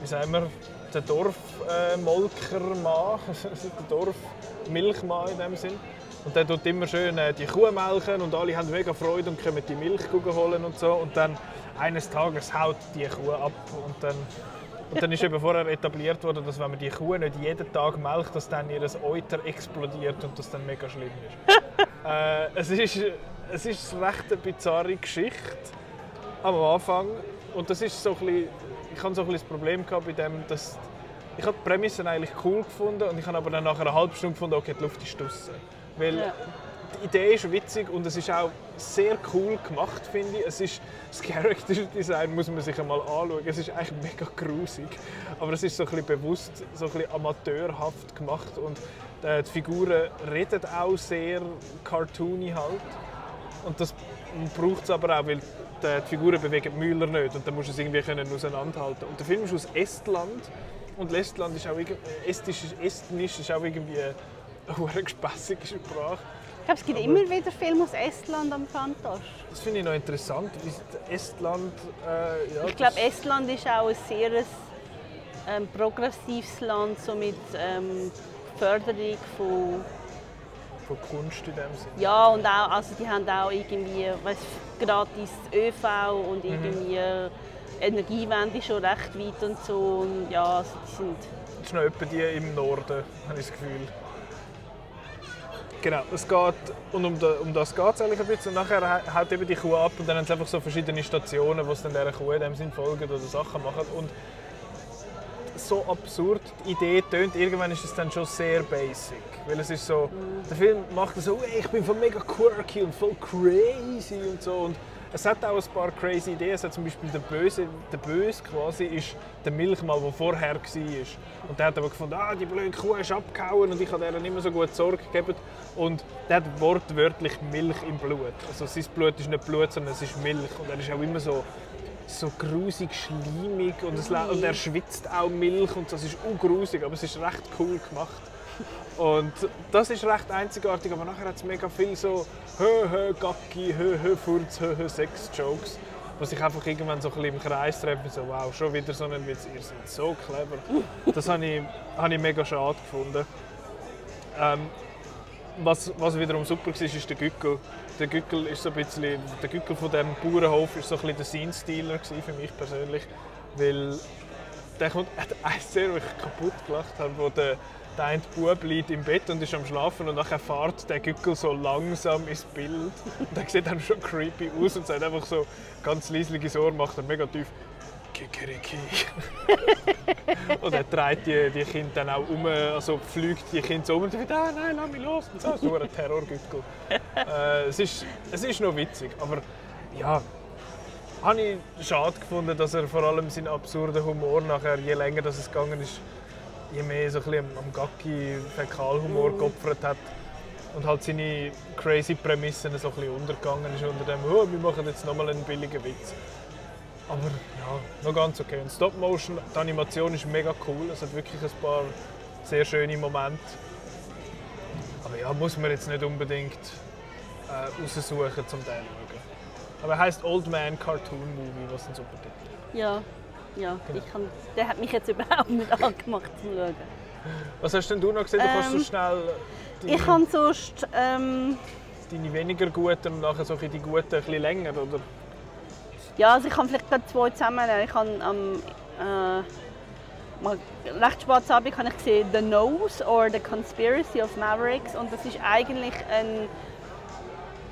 wie sagen wir, der Dorfmolkermann, der Dorfmilchmann in dem Sinn. Und der tut immer schön äh, die Kuh melken und alle haben mega Freude und können die Milch holen und so. Und dann eines Tages haut die Kuh ab und dann und dann ist eben vorher etabliert worden, dass wenn man die Kuh nicht jeden Tag melkt, dass dann ihr Euter explodiert und das dann mega schlimm ist. äh, es ist. Es ist eine recht eine bizarre Geschichte am Anfang. Und das ist so ein bisschen, ich hatte so ein bisschen das Problem gehabt bei dem, dass ich habe die Prämisse eigentlich cool gefunden und ich habe aber dann nach einer halben Stunde gefunden, okay, die Luft ist draussen. Weil Ja. die Idee ist witzig und es ist auch sehr cool gemacht, finde ich. Es ist, das Character Design muss man sich einmal anschauen. Es ist eigentlich mega grusig, aber es ist so ein bewusst, so ein bisschen amateurhaft gemacht und äh, die Figuren reden auch sehr cartoony halt. Und das braucht es aber auch, weil die, die Figuren bewegen die Müller nicht und dann musst du es irgendwie können auseinanderhalten. Und der Film ist aus Estland und Estland ist auch irgendwie, Estisch, Estnisch ist auch irgendwie eine gespässige Sprache. Ich glaube, es gibt immer wieder Filme aus Estland am Fantosch. Das finde ich noch interessant, wie Estland... Äh, ja, Ich glaube, Estland ist auch ein sehr ähm, progressives Land, so mit ähm, Förderung von von Kunst in dem Sinne. ja und auch, also die haben auch irgendwie weiss, gratis ÖV und Mhm. irgendwie äh, Energiewende schon recht weit und so und ja, also die sind Das ist noch etwa die im Norden, habe ich das Gefühl. Genau, es geht, und um, um das geht es eigentlich ein bisschen. Und nachher hau- haut eben die Kuh ab und dann haben sie einfach so verschiedene Stationen, wo sie dann dieser Kuh in dem Sinn folgen oder Sachen machen. Und so absurd die Idee tönt, irgendwann ist es dann schon sehr basic. Weil es ist so, der Film macht so, «Ey, ich bin voll mega quirky und voll crazy und so. Und es hat auch ein paar crazy Ideen. Es hat zum Beispiel der Böse, der Böse quasi ist der Milchmann, der vorher war. Und der hat aber gefunden, ah, die blöde Kuh ist abgehauen und ich habe ihr nicht mehr so gut Sorge gegeben. Und der hat wortwörtlich Milch im Blut. Also sein Blut ist nicht Blut, sondern es ist Milch. Und er ist auch immer so, so grusig, schleimig und, es, und er schwitzt auch Milch und das ist ungrusig, aber es ist recht cool gemacht. Und das ist recht einzigartig, aber nachher hat es mega viel so hö hö Gacki, hö hö Furz, hö hö Sex Jokes, wo sich einfach irgendwann so ein bisschen im Kreis treffen, so wow, schon wieder so ein Witz, ihr seid so clever. Das habe ich, habe ich mega schade gefunden. Ähm, was, was wiederum super war, ist der Gückel. Der Gückel ist so ein bisschen, der Gückel von dem Bauernhof ist so ein bisschen der Scene-Stealer für mich persönlich, weil der kommt, hat eine Szene, wo ich kaputt gelacht habe, wo der, der eine Bub liegt im Bett und ist am Schlafen und nachher fährt der Gückel so langsam ins Bild und der sieht dann schon creepy aus und sagt einfach so ganz leislich ins Ohr, macht er mega tief Kikeriki. und er treibt die, die Kinder dann auch um, also pflügt die Kinder so um und sagt, ah, nein, lass mich los. Und so, so ein Terrorgückel. äh, es, ist, es ist noch witzig, aber ja, habe ich schade gefunden, dass er vor allem seinen absurden Humor nachher, je länger das es gegangen ist, je mehr so ein bisschen am, Gacki Fäkalhumor geopfert hat und halt seine crazy Prämissen so ein bisschen untergegangen ist unter dem, oh, wir machen jetzt nochmal einen billigen Witz. Aber ja, noch ganz okay. Und Stop Motion, die Animation ist mega cool. Es hat wirklich ein paar sehr schöne Momente. Aber ja, muss man jetzt nicht unbedingt äh, raussuchen, um den zu schauen. Aber er heisst Old Man Cartoon Movie, was ein super Titel ist. Ja, ja ich kann, der hat mich jetzt überhaupt nicht angemacht zu schauen. Was hast denn du noch gesehen? Du kannst so Ähm, schnell deine, Ich habe sonst ähm, deine weniger guten und nachher so die guten bisschen länger, oder? Ja, also ich kann vielleicht gerade zwei zusammennehmen. Ich habe am äh, mal recht spät Abend habe ich gesehen The Nose or The Conspiracy of Mavericks und das ist eigentlich ein,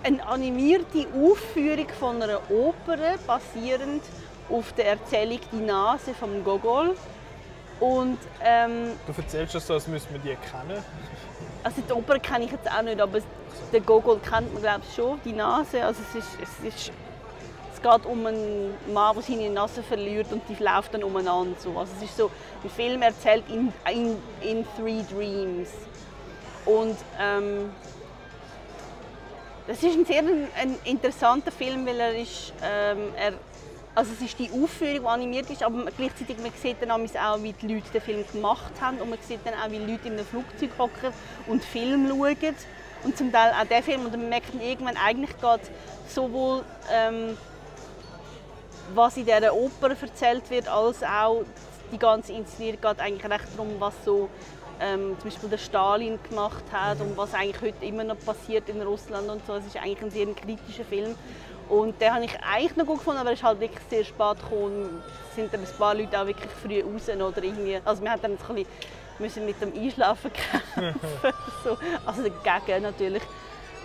eine animierte Aufführung von einer Oper basierend auf der Erzählung Die Nase von Gogol. Und, ähm, du erzählst das so, als müssten wir die kennen. Also die Oper kenne ich jetzt auch nicht, aber den Gogol kennt man glaube ich schon, die Nase. Also es, ist, es, ist, es geht um einen Mann, der seine Nase verliert und die läuft dann umeinander. So. Also es ist so ein Film erzählt in, in, in Three Dreams. Und ähm, das ist ein sehr ein, interessanter Film, weil er ist, ähm, er also es ist die Aufführung, die animiert ist, aber gleichzeitig man sieht dann auch, wie die Leute den Film gemacht haben und man sieht dann auch, wie Leute in einem Flugzeug hocken und Film schauen. Und zum Teil auch den Film. Und man merkt dann irgendwann eigentlich geht sowohl ähm, was in dieser Oper erzählt wird, als auch die ganze Inszenierung geht eigentlich recht darum, was so ähm, zum Beispiel der Stalin gemacht hat und was eigentlich heute immer noch passiert in Russland und so. Es ist eigentlich ein sehr kritischer Film und den habe ich eigentlich noch gut gefunden, aber es ist halt wirklich sehr spät gekommen. Es sind dann ein paar Leute auch wirklich früh raus oder irgendwie, also wir haben dann ein bisschen mit dem Einschlafen kämpfen, so. also dagegen natürlich.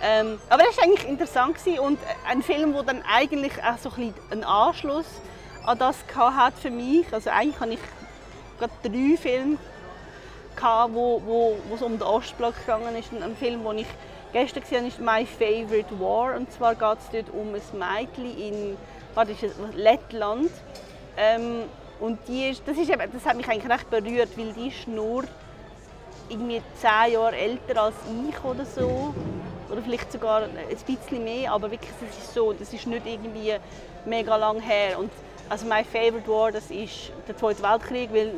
Ähm, aber das war eigentlich interessant gewesen und ein Film, der dann eigentlich auch so ein einen Anschluss an das hat für mich. Also eigentlich habe ich gerade drei Filme gehabt, wo, wo, es um den Ostblock gegangen ist. Ein Film, den ich gestern gesehen ist My Favorite War. Und zwar geht es dort um ein Mädchen in was ist es, Lettland. Ähm, und die ist, das, ist eben, das hat mich eigentlich recht berührt, weil die ist nur irgendwie zehn Jahre älter als ich oder so. Oder vielleicht sogar ein bisschen mehr, aber wirklich, das ist so, das ist nicht irgendwie mega lang her. Und also My Favorite War, das ist der Zweite Weltkrieg, weil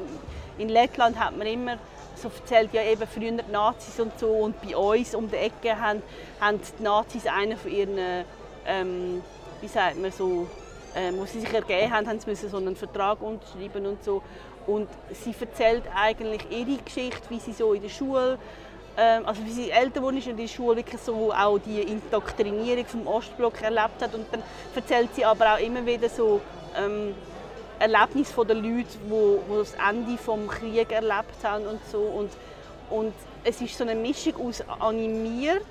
in Lettland hat man immer so erzählt, ja eben früher die Nazis und so und bei uns um die Ecke haben, haben die Nazis einen von ihren, ähm, wie sagt man so, ähm, wo sie sich ergeben haben, haben sie müssen so einen Vertrag unterschreiben und so. Und sie erzählt eigentlich ihre Geschichte, wie sie so in der Schule, ähm, also wie sie älter wurde in der Schule, wirklich so auch die Indoktrinierung vom Ostblock erlebt hat. Und dann erzählt sie aber auch immer wieder so ähm, Erlebnis von den Leuten, die, die das Ende des Krieges erlebt haben und so. Und, und es ist so eine Mischung aus animiert,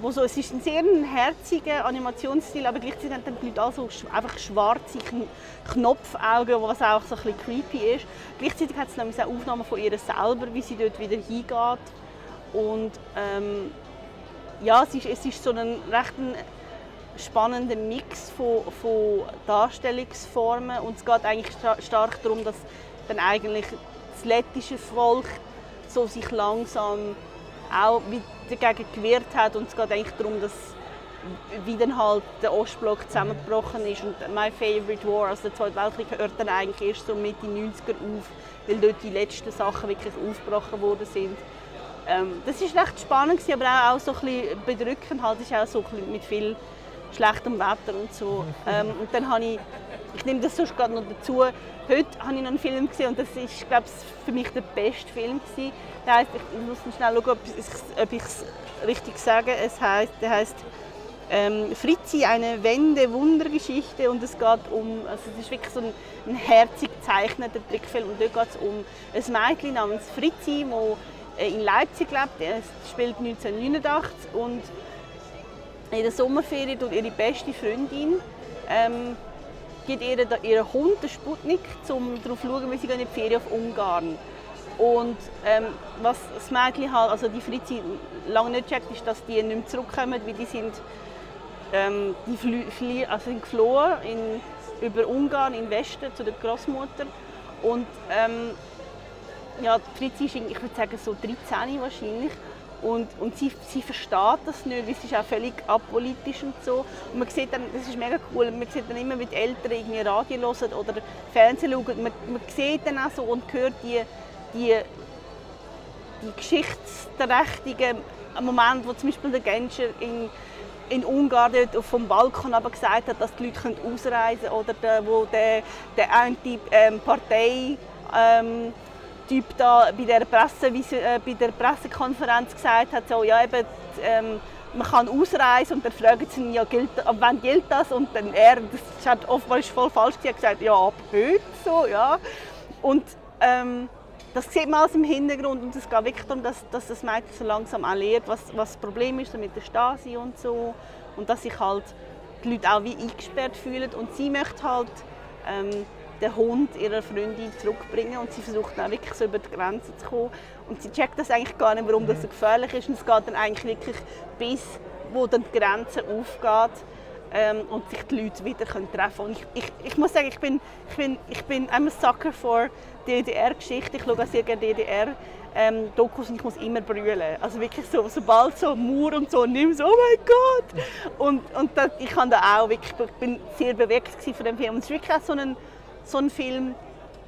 wo so, es ist ein sehr herziger Animationsstil, aber gleichzeitig haben die Leute also einfach schwarze Knopfaugen, was auch so ein bisschen creepy ist. Gleichzeitig hat es nämlich auch Aufnahmen von ihr selber, wie sie dort wieder hingeht. Und ähm, ja, es ist, es ist so ein recht spannender Mix von, von Darstellungsformen. Und es geht eigentlich stark darum, dass dann eigentlich das lettische Volk so sich langsam auch dagegen gewehrt hat. Und es geht eigentlich darum, dass wie dann halt der Ostblock zusammengebrochen ist. Und «My Favorite War», also der Zweite Weltkrieg, hört dann eigentlich erst so Mitte 90er auf, weil dort die letzten Sachen wirklich aufgebrochen worden sind. Ähm, das ist recht spannend, aber auch, auch so ein bisschen bedrückend, halt, ist auch so ein bisschen mit viel schlechtem Wetter und so. Ähm, und dann habe ich, ich nehme das sonst gerade noch dazu, heute habe ich noch einen Film gesehen und das ist, glaube ich, für mich der beste Film gewesen. Der heißt, ich muss schnell schauen, ob ich es richtig sage. Es heißt, der heißt ähm, Fritzi, eine Wende-Wundergeschichte und es geht um, also es ist wirklich so ein, ein herzig gezeichneter Trickfilm und dort geht es um ein Mädchen namens Fritzi, das in Leipzig lebt. Er spielt 1989 und in der Sommerferien tut ihre beste Freundin ähm, gibt ihr ihren Hund, den Sputnik, um darauf zu schauen, wie sie in die Ferien auf Ungarn. Und ähm, was das Mädchen halt, also die Fritzi lange nicht checkt, ist, dass die nicht mehr zurückkommen, weil die sind, ähm, die flie also sind geflohen in, über Ungarn in Westen zu der Großmutter. Und ähm, ja, Fritzi ist, ich würde sagen, so 13 wahrscheinlich und, und sie, sie versteht das nicht, weil sie ist auch völlig apolitisch und so. Und man sieht dann, das ist mega cool, man sieht dann immer, wie die Eltern irgendwie Radio hören oder Fernsehen schauen. Man, man sieht dann auch so und hört die, die, die geschichtsträchtigen Momente, wo zum Beispiel der Genscher in, in Ungarn dort vom Balkon aber gesagt hat, dass die Leute ausreisen können oder der, wo der, der Anti-Partei ähm, Typ da bei der, Presse, äh, bei der Pressekonferenz gesagt hat, so, ja, eben, ähm, man kann ausreisen und dann fragen sie ihn, ja, gilt, ab wann gilt das? Und dann er, das hat offenbar voll falsch gesagt, gesagt, ja, ab heute so, ja. Und ähm, das sieht man alles im Hintergrund und es geht wirklich darum, dass, dass das Mädchen so langsam auch lernt, was, was das Problem ist mit der Stasi und so und dass sich halt die Leute auch wie eingesperrt fühlen und sie möchte halt ähm, den Hund ihrer Freundin zurückbringen und sie versucht dann wirklich so über die Grenze zu kommen und sie checkt das eigentlich gar nicht, warum das so gefährlich ist und es geht dann eigentlich wirklich bis, wo dann die Grenze aufgeht ähm, und sich die Leute wieder können treffen können. Ich, ich, ich muss sagen, ich bin, ich bin, ich bin I'm a sucker for DDR-Geschichte. Ich schaue auch sehr gerne DDR. Ähm, Dokus und ich muss immer brüllen. Also wirklich so, sobald so Mur und so nimm so, oh mein Gott! Und, und das, ich kann da auch wirklich, ich bin sehr bewegt von dem Film. Und es ist wirklich auch so ein, so ein Film,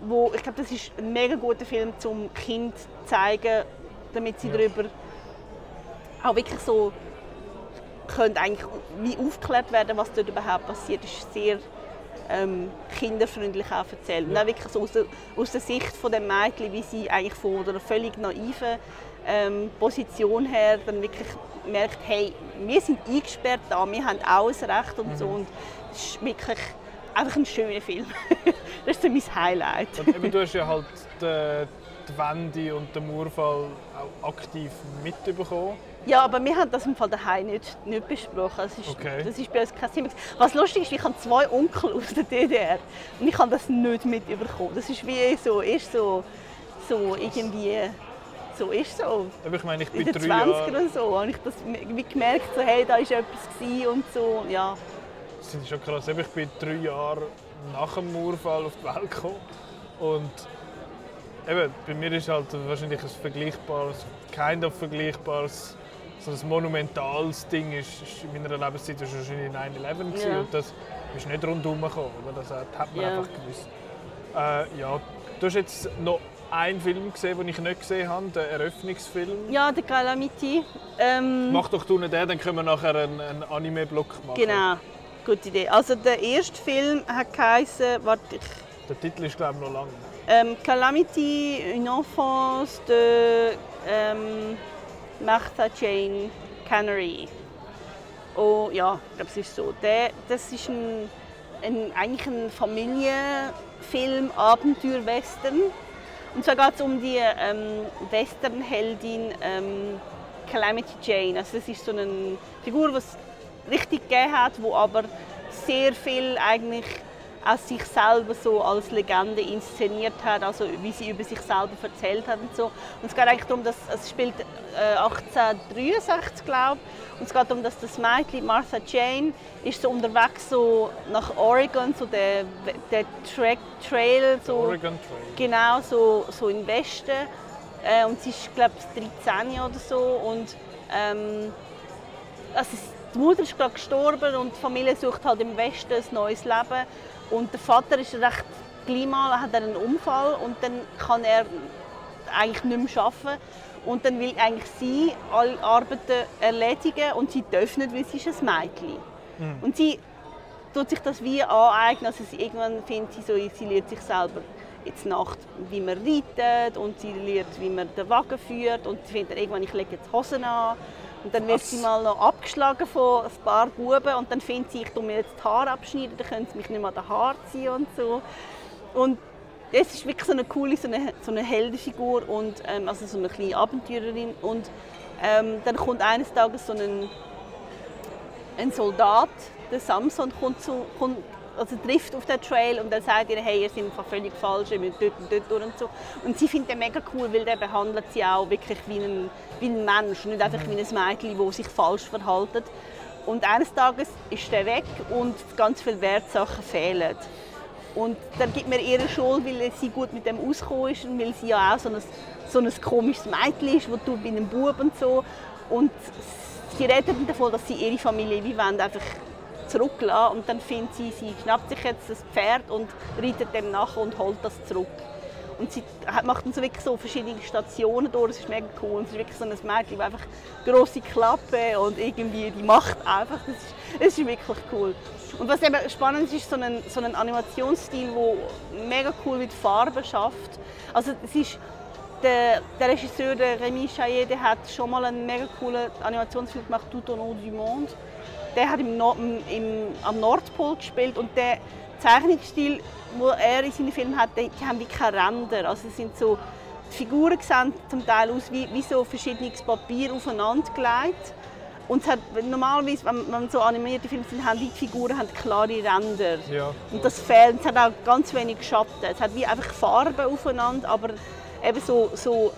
wo, ich glaube, das ist ein mega guter Film, zum Kind zu zeigen, damit sie ja. darüber auch wirklich so können eigentlich wie aufgeklärt werden, was dort überhaupt passiert. Das ist sehr ähm, kinderfreundlich auch erzählt. Ja. Und auch wirklich so aus der, aus der Sicht von dem Mädchen, wie sie eigentlich von einer völlig naiven ähm, Position her dann wirklich merkt, hey, wir sind eingesperrt da, wir haben auch ein Recht und mhm. so. Und das ist wirklich einfach ein schöner Film. das ist so mein Highlight. Und eben, du hast ja halt die, die Wende und den Murfall auch aktiv mitbekommen. Ja, aber wir haben das im Fall daheim nicht, nicht besprochen. Das ist, okay. das ist bei uns kein Thema. Was lustig ist, ich habe zwei Onkel aus der DDR und ich habe das nicht mitbekommen. Das ist wie so, ist so, so irgendwie so ist so. Aber ich meine, ich bin in den 20 Jahre... oder so habe ich das gemerkt, so, hey, da war etwas und so, ja. Das ist schon krass. Ich bin drei Jahre nach dem Mauerfall auf die Welt gekommen und eben, bei mir ist halt wahrscheinlich ein vergleichbares, kind of vergleichbares so ein monumentales Ding ist, ist in meiner Lebenszeit wahrscheinlich 9-11 ja. und das ist nicht rundherum gekommen. Das hat man ja. einfach gewusst. Äh, ja, du hast jetzt noch einen Film gesehen, den ich nicht gesehen habe, den Eröffnungsfilm. Ja, der Calamity. Ähm, Mach doch du nicht den, dann können wir nachher einen, einen Anime-Block machen. Genau, gute Idee. Also der erste Film hat geheißen, warte ich... Der Titel ist glaube ich noch lang. Ähm, Calamity, une enfance de... Ähm, Martha Jane Canary. Oh ja, ich glaube, es ist so. Der, das ist ein, ein, eigentlich ein Familienfilm, Abenteuer-Western. Und zwar geht es um die ähm, Westernheldin ähm, Calamity Jane. Also das ist so eine Figur, die richtig gegeben hat, wo aber sehr viel eigentlich aus sich selber so als Legende inszeniert hat, also wie sie über sich selber erzählt hat und so. Und es geht eigentlich darum, dass es spielt äh, 1863, glaube ich, und es geht darum, dass das Mädchen Martha Jane ist so unterwegs so nach Oregon, so der, der Track Trail, so Oregon Trail. genau so so im Westen. Äh, und sie ist glaube ich 13 oder so und ähm, also die Mutter ist gerade gestorben und die Familie sucht halt im Westen ein neues Leben und der Vater ist recht gleich mal, hat einen Unfall und dann kann er eigentlich nicht mehr arbeiten. Und dann will eigentlich sie alle Arbeiten erledigen und sie darf nicht, weil sie ist ein Mädchen. Mhm. Und sie tut sich das wie aneignen, also sie, irgendwann findet sie so, sie lernt sich selber jetzt Nacht, wie man reitet und sie lernt, wie man den Wagen führt und sie findet irgendwann, ich lege jetzt Hosen an und dann wird sie mal noch abgeschlagen von ein paar Buben und dann findet sie, ich tue mir jetzt die Haare abschneiden, dann können sie mich nicht mehr an den Haaren ziehen und so. Und es ist wirklich so eine coole, so eine, so eine Heldenfigur und ähm, also so eine kleine Abenteurerin und ähm, dann kommt eines Tages so ein, ein Soldat, der Samson, kommt, zu, kommt also trifft auf den Trail und dann sagt ihr, hey, ihr seid völlig falsch, ihr müsst dort und dort durch und so. Und sie findet den mega cool, weil der behandelt sie auch wirklich wie ein, wie ein Mensch, nicht einfach wie ein Mädchen, das sich falsch verhält. Und eines Tages ist der weg und ganz viele Wertsachen fehlen. Und dann gibt mir ihre Schuld, weil sie gut mit dem ausgekommen ist und weil sie ja auch so ein, so ein komisches Mädchen ist, wo du bei einem Bub und so. Und sie redet davon, dass sie ihre Familie wie wollen, einfach zurücklassen und dann findet sie, sie schnappt sich jetzt das Pferd und reitet dem nach und holt das zurück. Und sie macht dann so wirklich so verschiedene Stationen durch, das ist mega cool. Und es ist wirklich so ein Mädchen, das einfach grosse Klappe und irgendwie die macht einfach, das ist, das ist wirklich cool. Und was eben spannend ist, ist so ein, so ein Animationsstil, der mega cool mit Farben schafft. Also es ist der, der Regisseur, der Rémi Chaillet, der hat schon mal einen mega coolen Animationsfilm gemacht, Tout au nom du monde der hat im, im, am Nordpol gespielt und der, Zeichnungsstil, wo er in seinen Filmen hat, die haben wie keine Ränder. Also es sind so, die Figuren sehen zum Teil aus wie, wie so verschiedenes Papier aufeinander gelegt. Und es hat, normalerweise, wenn, wenn so animierte Filme sind, haben die Figuren haben klare Ränder. Ja. Und das fehlt. Es hat auch ganz wenig Schatten. Es hat wie einfach Farben aufeinander, aber eben so, so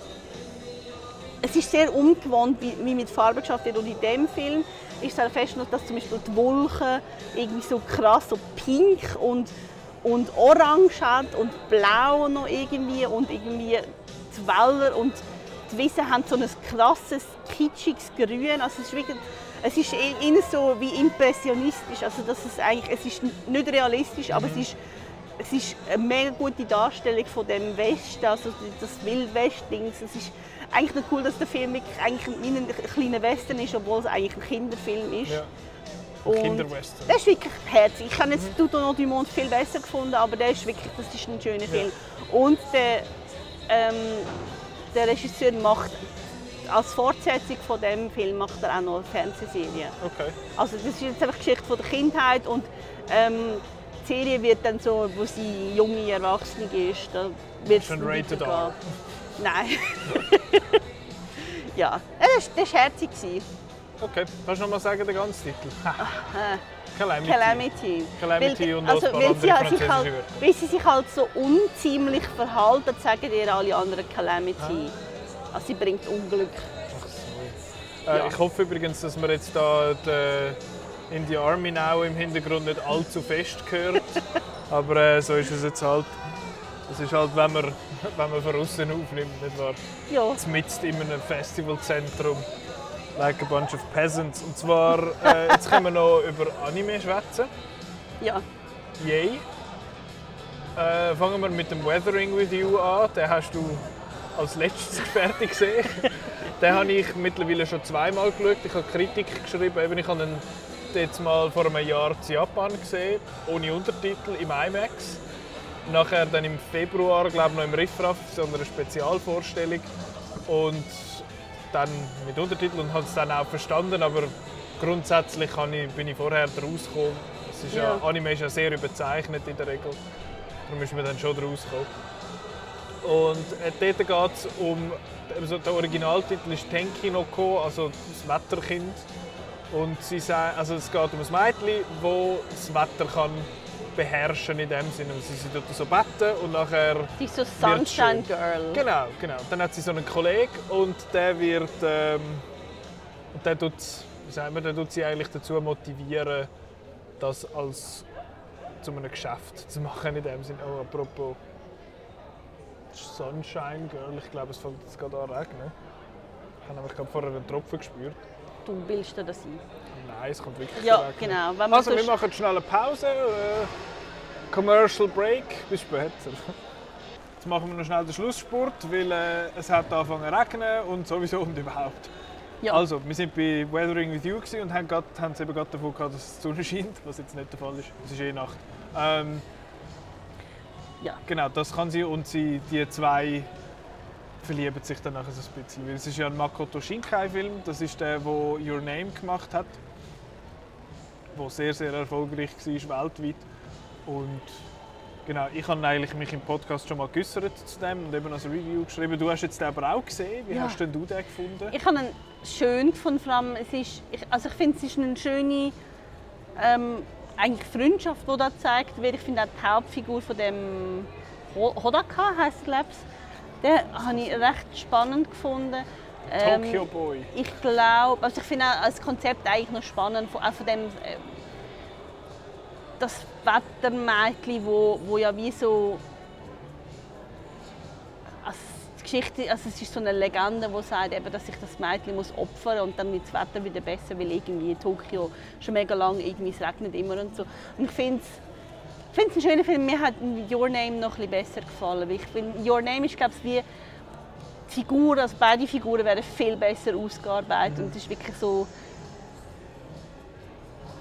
es ist sehr ungewohnt, wie, wie mit Farben geschafft wird. Und in dem Film ist es auch fest, dass zum Beispiel die Wolken irgendwie so krass so pink und, und orange hat und blau noch irgendwie und irgendwie die Wälder und die Wiesen haben so ein krasses, kitschiges Grün. Also es ist wirklich, es ist eher so wie impressionistisch. Also das ist eigentlich, es ist nicht realistisch, aber es ist es ist eine mega gute Darstellung von dem Westen, also das Wildwest-Ding. Es ist eigentlich noch cool, dass der Film wirklich eigentlich ein kleiner Western ist, obwohl es eigentlich ein Kinderfilm ist. Ja. Und. Das ist wirklich herzig. Ich habe jetzt «Tout au nom du monde» viel besser gefunden, aber der ist wirklich, das ist ein schöner Film. Und der, ähm, der Regisseur macht als Fortsetzung von dem Film macht er auch noch eine Fernsehserie. Okay. Also das ist jetzt einfach die Geschichte von der Kindheit und ähm, die Serie wird dann so, wo sie junge Erwachsene ist, da wird Schon rated R. Nein. ja, das war herzig. gewesen. Okay. Kannst du noch mal sagen, den ganzen Titel? Calamity. Calamity. Calamity weil, und also, weil, sie halt sich halt, weil sie sich halt so unziemlich verhalten, sagen ihr alle anderen Calamity. Also sie bringt Unglück. Äh, Ja. Ich hoffe übrigens, dass man jetzt da die, in die Army Now im Hintergrund nicht allzu fest hört. Aber äh, so ist es jetzt halt. Es ist halt, wenn man, wenn man von außen aufnimmt, nicht wahr? Ja. Mitten in einem Festivalzentrum. Like a bunch of peasants. Und zwar, äh, jetzt können wir noch über Anime schwätzen. ja. Yay. Äh, fangen wir mit dem Weathering with You an. Den hast du als letztes fertig gesehen. Den habe ich mittlerweile schon zweimal geschaut. Ich habe Kritik geschrieben. Eben, ich habe ihn jetzt mal vor einem Jahr in Japan gesehen, ohne Untertitel, im IMAX. Nachher dann im Februar, glaube ich, noch im Riffraff, so einer Spezialvorstellung. Und dann mit Untertitel und habe es dann auch verstanden, aber grundsätzlich ich, bin ich vorher rausgekommen. Es ist ja. Ja. Anime ist ja sehr überzeichnet in der Regel, darum ist man dann schon rausgekommen. Und äh, dort geht es um, also der Originaltitel ist Tenki no Ko, also das Wetterkind. Und sie sagen, also es geht um ein Mädchen, das das Wetter kann beherrschen in dem Sinne. Also sie tut so betten und nachher Sie ist so Sunshine. Girl. Genau, genau. Dann hat sie so einen Kollegen und der wird, ähm, und der tut, wie sagen wir, der tut sie eigentlich dazu motivieren, das als zu einem Geschäft zu machen in dem Sinne. Oh, apropos Sunshine Girl, ich glaube, es fängt jetzt gerade an zu regnen. Ich habe nämlich gerade vorher einen Tropfen gespürt. Du bildest dir das ein. Es kommt wirklich Ja, regnen. genau. Wenn Also, wir machen schnell eine Pause. Äh, Commercial Break. Bis später. Jetzt machen wir noch schnell den Schlussspurt, weil äh, es hat angefangen zu regnen und sowieso und überhaupt. Ja. Also, wir sind bei Weathering with You und haben, grad, haben es eben gerade davon gehabt, dass die Sonne scheint, was jetzt nicht der Fall ist. Es ist eh Nacht. Ähm, Ja. Genau, das kann sie und sie, die zwei verlieben sich dann nachher so ein bisschen. Weil es ist ja ein Makoto Shinkai-Film, das ist der, der Your Name gemacht hat, der sehr, sehr erfolgreich war weltweit. Und genau, ich habe eigentlich mich im Podcast schon mal geäußert zu dem und eben als Review geschrieben. Du hast jetzt den aber auch gesehen. Wie Ja. hast denn du den gefunden? Ich habe ihn schön gefunden. Vor allem, es ist, also ich finde, es ist eine schöne ähm, eigentlich Freundschaft, die da gezeigt wird. Ich finde auch die Hauptfigur von dem Ho- Hodaka heißt ich, den habe ich recht spannend gefunden. Ähm, Tokyo Boy. Ich glaube, also ich finde auch das Konzept eigentlich noch spannend, auch von dem äh, das Wettermädchen, wo, wo ja wie so also die Geschichte, also es ist so eine Legende, die sagt, eben, dass sich das Mädchen muss opfern und dann wird das Wetter wieder besser, weil irgendwie in Tokio schon mega lang irgendwie es regnet immer und so. Und ich finde es ich finde es ein schöner Film. Mir hat Your Name noch ein bisschen besser gefallen. weil Ich finde, Your Name ist glaube ich wie die Figuren, also beide Figuren werden viel besser ausgearbeitet und es ist wirklich so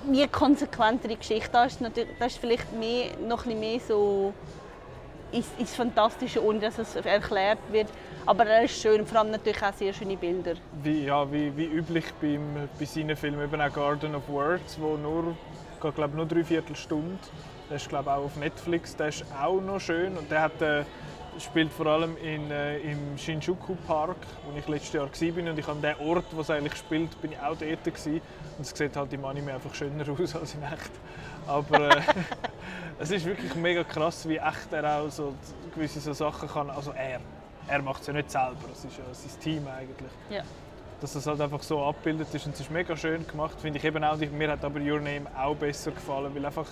wie eine konsequentere Geschichte. Da ist, natürlich, das ist vielleicht mehr, noch ein mehr so ins, ins Fantastische, ohne dass es erklärt wird. Aber er ist schön, vor allem natürlich auch sehr schöne Bilder. Wie, ja, wie, wie üblich beim, bei seinen Filmen, eben auch Garden of Words, wo nur Geht glaube nur drei Viertelstunde. Der ist glaube auch auf Netflix. Der ist auch noch schön und der hat, äh, spielt vor allem in, äh, im Shinjuku Park, wo ich letztes Jahr war und ich an dem Ort, wo es eigentlich spielt, bin ich auch dort gewesen. und es sieht halt im Anime einfach schöner aus als in echt. Aber äh, es ist wirklich mega krass, wie echt er auch so gewisse so Sachen kann. Also er, er macht es ja nicht selber, es ist ja sein Team eigentlich. Ja. Dass das halt einfach so abgebildet ist und es ist mega schön gemacht, finde ich eben auch. Mir hat aber Your Name auch besser gefallen, weil einfach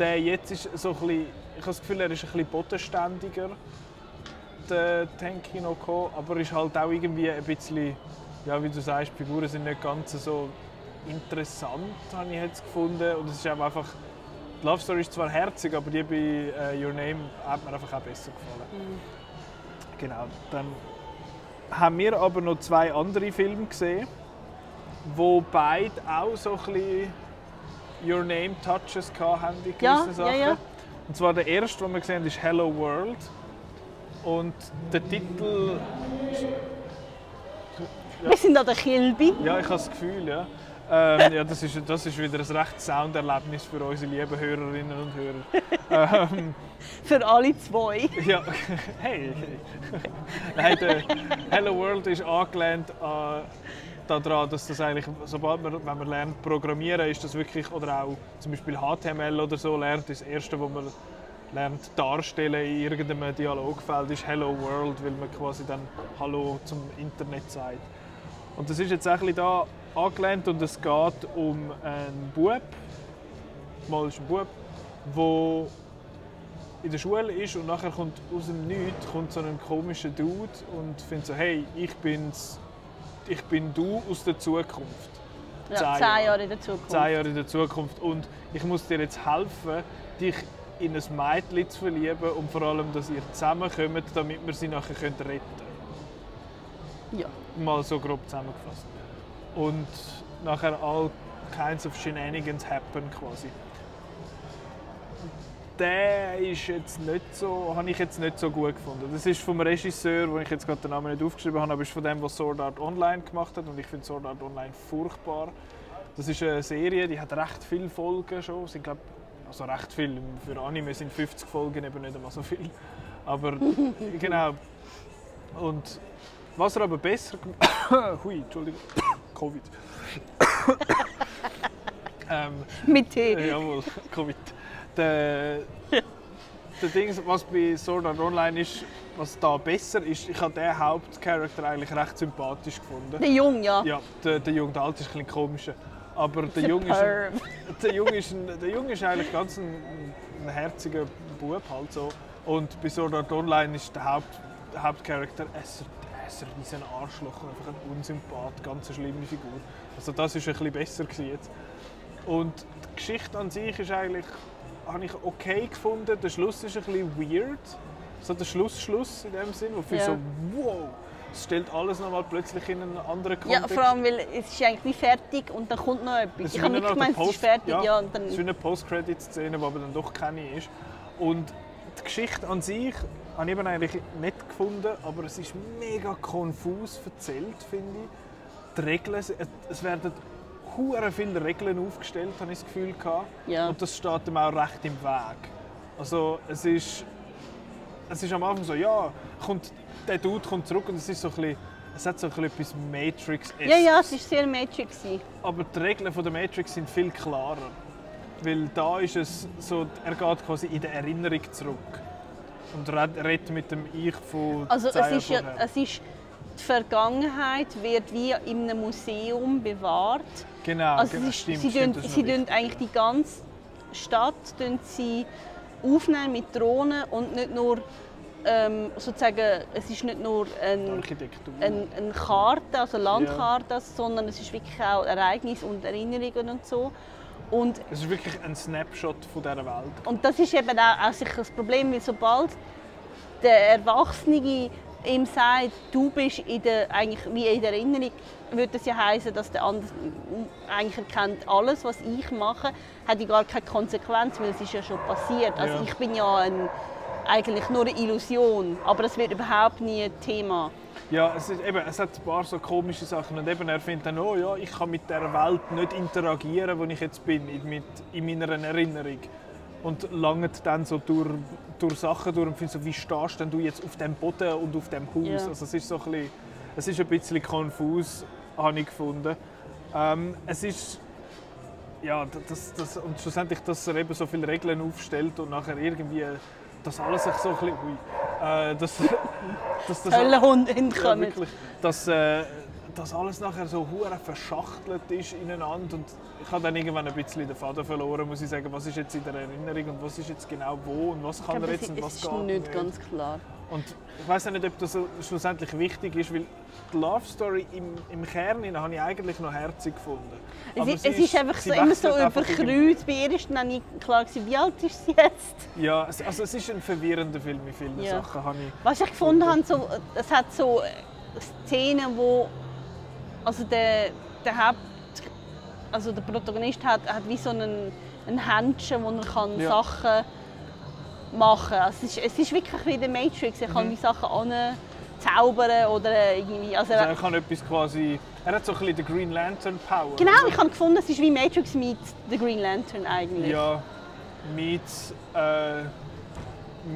der jetzt ist so ein bisschen, ich habe das Gefühl, er ist ein bisschen bodenständiger, der Tenki no Ko, aber ist halt auch irgendwie ein bisschen, ja wie du sagst, die Figuren sind nicht ganz so interessant, habe ich jetzt gefunden und es ist auch einfach, die Love Story ist zwar herzig, aber die bei äh, Your Name hat mir einfach auch besser gefallen. Genau, dann haben wir aber noch zwei andere Filme gesehen, wo beide auch so ein bisschen Your Name Touches hatten in Ja, gewissen ja, Sachen. ja. Und zwar der erste, den wir gesehen haben, ist Hello World. Und der Titel, Wir sind an der Kilby. ja, ich habe das Gefühl, ja. Ähm, ja, das ist, das ist wieder ein recht Sounderlebnis für unsere lieben Hörerinnen und Hörer. ähm, Für alle zwei. Ja, hey. Nein, der Hello World ist angelehnt an daran, dass das eigentlich, sobald man, wenn man lernt programmieren, ist das wirklich, oder auch zum Beispiel HTML oder so lernt, das Erste, was man lernt darstellen in irgendeinem Dialogfeld, ist Hello World, weil man quasi dann Hallo zum Internet sagt. Und das ist jetzt ein bisschen da angelehnt und es geht um einen Bub, mal ist ein Bub, der in der Schule ist und nachher kommt aus dem Nichts kommt so ein komischer Dude und findet so, hey, ich bin's, ich bin du aus der Zukunft. Ja, Zehn Jahre. Jahre in der Zukunft. Zehn Jahre in der Zukunft und ich muss dir jetzt helfen, dich in ein Mädchen zu verlieben und vor allem, dass ihr zusammenkommt, damit wir sie nachher retten können. Ja. Mal so grob zusammengefasst. Und nachher all kinds of shenanigans happen quasi. Der ist jetzt nicht so, habe ich jetzt nicht so gut gefunden. Das ist vom Regisseur, wo ich jetzt gerade den Namen nicht aufgeschrieben habe, aber ist von dem, was Sword Art Online gemacht hat und ich finde Sword Art Online furchtbar. Das ist eine Serie, die hat recht viele Folgen schon, sind glaub, also recht viel. Für Anime sind 50 Folgen eben nicht einmal so viel. Aber genau. Und was er aber besser gemacht Hui, Entschuldigung. Covid. ähm, Mit Tee. äh, jawohl, Covid. Der, der Ding, was bei Sword Art Online ist, was da besser ist, ich habe den Hauptcharakter eigentlich recht sympathisch gefunden. Der Jung, ja. Ja, der, der Junge, der Alte ist ein bisschen komischer. Aber der Junge ist, ein, der Junge ist, ein, der Junge ist eigentlich ganz ein, ein herziger Bub halt so. Und bei Sword Art Online ist der, Haupt, der Hauptcharakter ein, ein riesen Arschloch, einfach ein Unsympath, ganz eine schlimme Figur. Also das ist ein bisschen besser gewesen jetzt. Und die Geschichte an sich ist eigentlich, habe ich okay gefunden. Der Schluss ist ein bisschen weird. So der Schluss-Schluss in dem Sinn, wo viel Ja. so wow, es stellt alles nochmal plötzlich in einen anderen Ja, Kontext. vor allem, weil es ist eigentlich wie fertig und dann kommt noch etwas. Es Ich habe nicht gemeint, es ist Post- fertig. Ja, Ja, und dann, es ist wie eine Post-Credit-Szene, die aber dann doch keine ist. Und die Geschichte an sich habe ich eben eigentlich nicht gefunden, aber es ist mega konfus erzählt, finde ich. Die Regeln, es werden hure viele Regeln aufgestellt, habe ich das Gefühl gehabt. Ja. Und das steht ihm auch recht im Weg. Also es ist, es ist am Anfang so, ja, kommt, der Dude kommt zurück und es ist so ein bisschen, es hat so ein bisschen etwas matrix ja, ja, es war sehr Matrix. aber die Regeln von der Matrix sind viel klarer. Weil da ist es so, er geht quasi in der Erinnerung zurück. Und red- redet mit dem Ich von Also es ist, ja, es ist, die Vergangenheit wird wie in einem Museum bewahrt. Genau, Also genau ist, stimmt, sie stimmt, tun, sie tun eigentlich die ganze Stadt tun sie aufnehmen mit Drohnen und nicht nur ähm, sozusagen, es ist nicht nur ein, eine, eine Karte, also Landkarte, sondern es ist wirklich auch Ereignisse und Erinnerungen und so. Und, Es ist wirklich ein Snapshot von dieser Welt. und das ist eben auch, auch sicher das Problem, weil sobald der Erwachsene ihm sagt, du bist in der, eigentlich wie in der Erinnerung, würde das ja heißen, dass der andere eigentlich erkennt, alles, was ich mache, hat ja gar keine Konsequenz, weil es ist ja schon passiert. Also Ja. ich bin ja ein, eigentlich nur eine Illusion, aber das wird überhaupt nie Thema. Ja, es, ist, eben, es hat ein paar so komische Sachen. Und eben, er findet dann, oh ja, ich kann mit der Welt nicht interagieren, wo ich jetzt bin, in, mit, in meiner Erinnerung. Und langt dann so durch, durch Sachen durch und findet so, wie stehst denn du jetzt auf dem Boden und auf dem Haus? Ja. Also es ist so ein bisschen, es ist ein bisschen konfus, habe ich gefunden. Ähm, es ist ja, das, das, und schlussendlich, dass er eben so viele Regeln aufstellt und nachher irgendwie das alles sich so ein bisschen, ui, äh, dass, dass das, Höllenhund ja, wirklich, dass, äh, dass alles nachher so hure verschachtelt ist ineinander und ich habe dann irgendwann ein bisschen den Faden verloren, muss ich sagen, was ist jetzt in der Erinnerung und was ist jetzt genau wo und was kann er jetzt und was ist geht nicht ganz klar. und ich weiß nicht, ob das schlussendlich wichtig ist, weil die Love Story im, im Kern habe ich eigentlich noch herzig gefunden. Es, ist, es ist einfach so immer so überkreuzt. Bei ihr ist dann nicht klar, gewesen, wie alt ist sie jetzt. Ja, es- also es ist ein verwirrender Film in vielen Ja. Sachen. Habe ich, Was ich gefunden habe, so, es hat so Szenen, wo also der, der Haupt, also der Protagonist hat, hat wie so einen, einen Händchen, wo er kann Ja. Sachen machen kann. Also es, ist, es ist wirklich wie der Matrix. Er kann Mhm. wie Sachen zaubern oder irgendwie. Also also er, kann etwas quasi... Er hat so ein bisschen den Green Lantern Power. genau, ich habe gefunden, es ist wie Matrix meets The Green Lantern eigentlich. Ja, meets... Äh,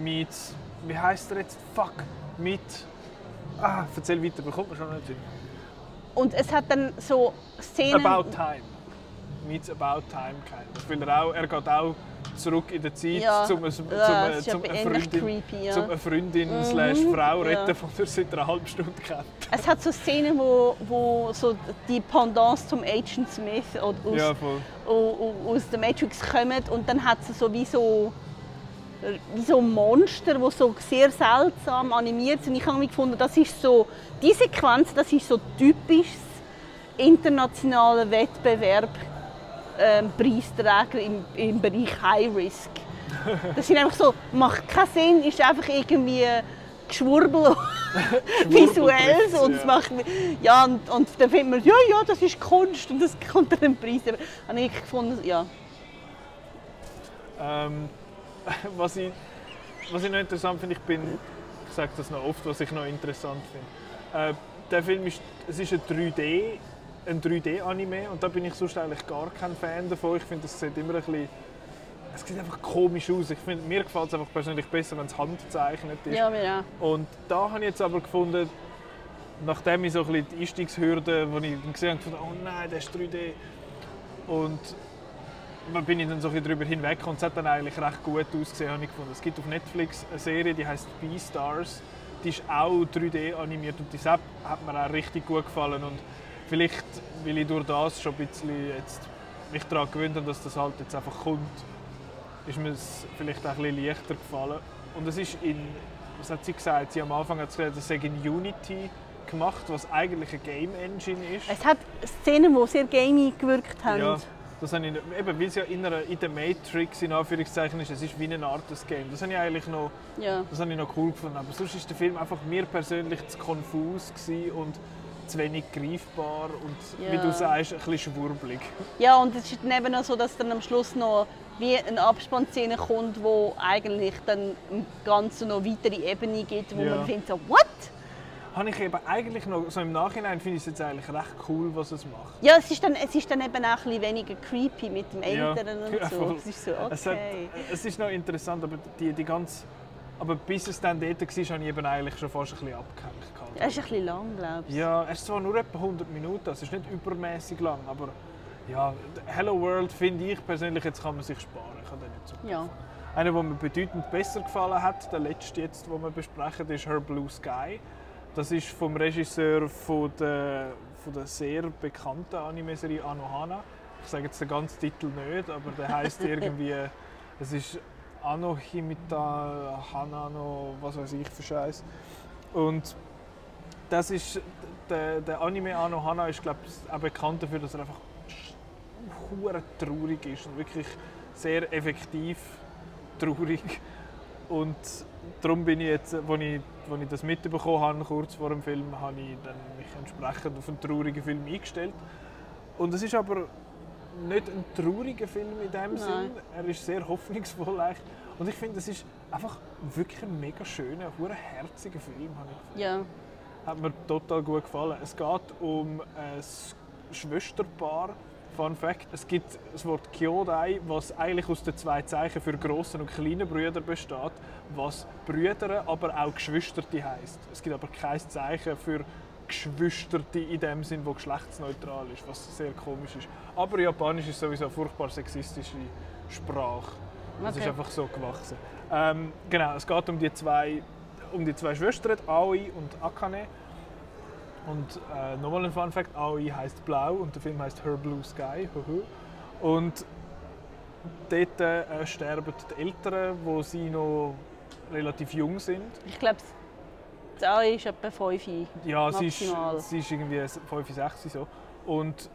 meets... Wie heißt er jetzt? Fuck. Mit... Ah, erzähl weiter, bekommt man schon nicht hin. Und es hat dann so Szenen. About Time. Meets About Time of. Weil er, auch, er geht auch zurück in der Zeit, Ja. um, eine- zum, Ja, zum aber eine Freundin, creepy, ja. zum eine Freundin Mhm, slash Frau ja. retten, die er seit einer halben Stunde kennt. Es hat so Szenen, wo, wo so die Pendants zum Agent Smith aus, Ja, aus der Matrix kommen und dann hat es so wie so wie so Monster, die so sehr seltsam animiert sind. Ich habe mir gefunden, das ist so die Sequenz, das ist so typisch internationaler Wettbewerb ähm, Preisträger im, im Bereich High Risk. Das sind einfach so, macht keinen Sinn, ist einfach irgendwie Geschwurbel visuell und ja. es macht ja und, und dann findet man ja ja das ist Kunst und das kommt dann den Preis über. habe ich gefunden ja Ähm, was, ich, was ich noch interessant finde, ich bin, ich sage das noch oft, was ich noch interessant finde. Äh, der Film ist, es ist ein 3D, ein 3D-Anime und da bin ich sonst eigentlich gar kein Fan davon. Ich finde, es sieht immer ein bisschen, es sieht einfach komisch aus. Ich finde, mir gefällt es einfach persönlich besser, wenn es handgezeichnet ist. ja mir auch. Und da habe ich jetzt aber gefunden, nachdem ich so ein bisschen die Einstiegshürde, wo ich gesehen habe, gefunden, oh nein, der ist 3D. Und dann bin ich dann so ein bisschen darüber hinweg und es hat dann eigentlich recht gut ausgesehen, habe ich gefunden. Es gibt auf Netflix eine Serie, die heißt Beastars. Die ist auch 3D animiert und die hat hat mir auch richtig gut gefallen. Und vielleicht, weil ich durch das schon ein bisschen jetzt mich daran gewöhnt habe, dass das halt jetzt einfach kommt, ist mir es vielleicht auch ein bisschen leichter gefallen. Und es ist in, was hat sie gesagt? Sie am Anfang hat sie gesagt, es sei in Unity gemacht, was eigentlich eine Game Engine ist. Es hat Szenen, die sehr gamey gewirkt haben. Ja, das habe ich, eben, weil es ja in, einer, in der Matrix in Anführungszeichen ist, es ist wie eine Art des Game. Das habe ich eigentlich noch, Ja. das habe ich noch cool gefunden. Aber sonst ist der Film einfach mir persönlich zu konfus gewesen und zu wenig greifbar und wie Ja. du sagst, ein bisschen schwurbelig. Ja, und es ist dann eben auch so, dass dann am Schluss noch wie eine Abspannszene kommt, wo eigentlich dann im Ganzen noch weitere Ebene gibt, wo Ja. man findet so, what? Habe ich eben eigentlich noch, so im Nachhinein finde ich es jetzt eigentlich recht cool, was es macht. Ja, es ist dann, es ist dann eben auch ein bisschen weniger creepy mit dem Ja. Älteren und Ja, so. voll. Es ist so, Es, hat, okay. es ist noch interessant, aber, die, die ganz, aber bis es dann dort war, habe ich eben eigentlich schon fast ein bisschen abgehängt. Es ist ein bisschen lang, glaube ich. Ja, es ist zwar nur etwa 100 Minuten, es ist nicht übermäßig lang, aber ja, Hello World finde ich persönlich, jetzt kann man sich sparen. Ich habe den nicht so Ja. Einer, der mir bedeutend besser gefallen hat, der letzte jetzt, den wir besprechen, ist Her Blue Sky. Das ist vom Regisseur von der, von der sehr bekannten Anime-Serie Anohana. Ich sage jetzt den ganzen Titel nicht, aber der heißt irgendwie, es ist Anohimita Hanano, was weiß ich für Scheiß. Und das ist der, der Anime Anohana ist glaube ich auch bekannt dafür, dass er einfach hure traurig ist und wirklich sehr effektiv traurig. Und darum bin ich jetzt, als ich, als ich das mitbekommen habe, kurz vor dem Film, habe ich dann mich entsprechend auf einen traurigen Film eingestellt. Und es ist aber nicht ein trauriger Film in dem Nein. Sinn. Er ist sehr hoffnungsvoll. Und ich finde, es ist einfach wirklich ein mega schöner, hure herziger Film. habe ich gefunden. ja. Hat mir total gut gefallen. Es geht um ein Schwesterpaar. Fun Fact: Es gibt das Wort Kyodai, was eigentlich aus den zwei Zeichen für großen und kleinen Brüder besteht, was Brüder, aber auch Geschwisterte heißt. Es gibt aber kein Zeichen für Geschwisterte in dem Sinn, wo geschlechtsneutral ist, was sehr komisch ist. Aber Japanisch ist sowieso eine furchtbar sexistische Sprache. Das ist Okay. einfach so gewachsen. Ähm, genau, es geht um die zwei, um die zwei Schwestern, Aoi und Akane. Und äh, nochmal ein Fun Fact: Aoi heißt Blau und der Film heißt Her Blue Sky. Und dort äh, sterben die Eltern, wo sie noch relativ jung sind. Ich glaube, das A ist etwa 5. Ja, sie ist, sie ist irgendwie 5, 6 so. Und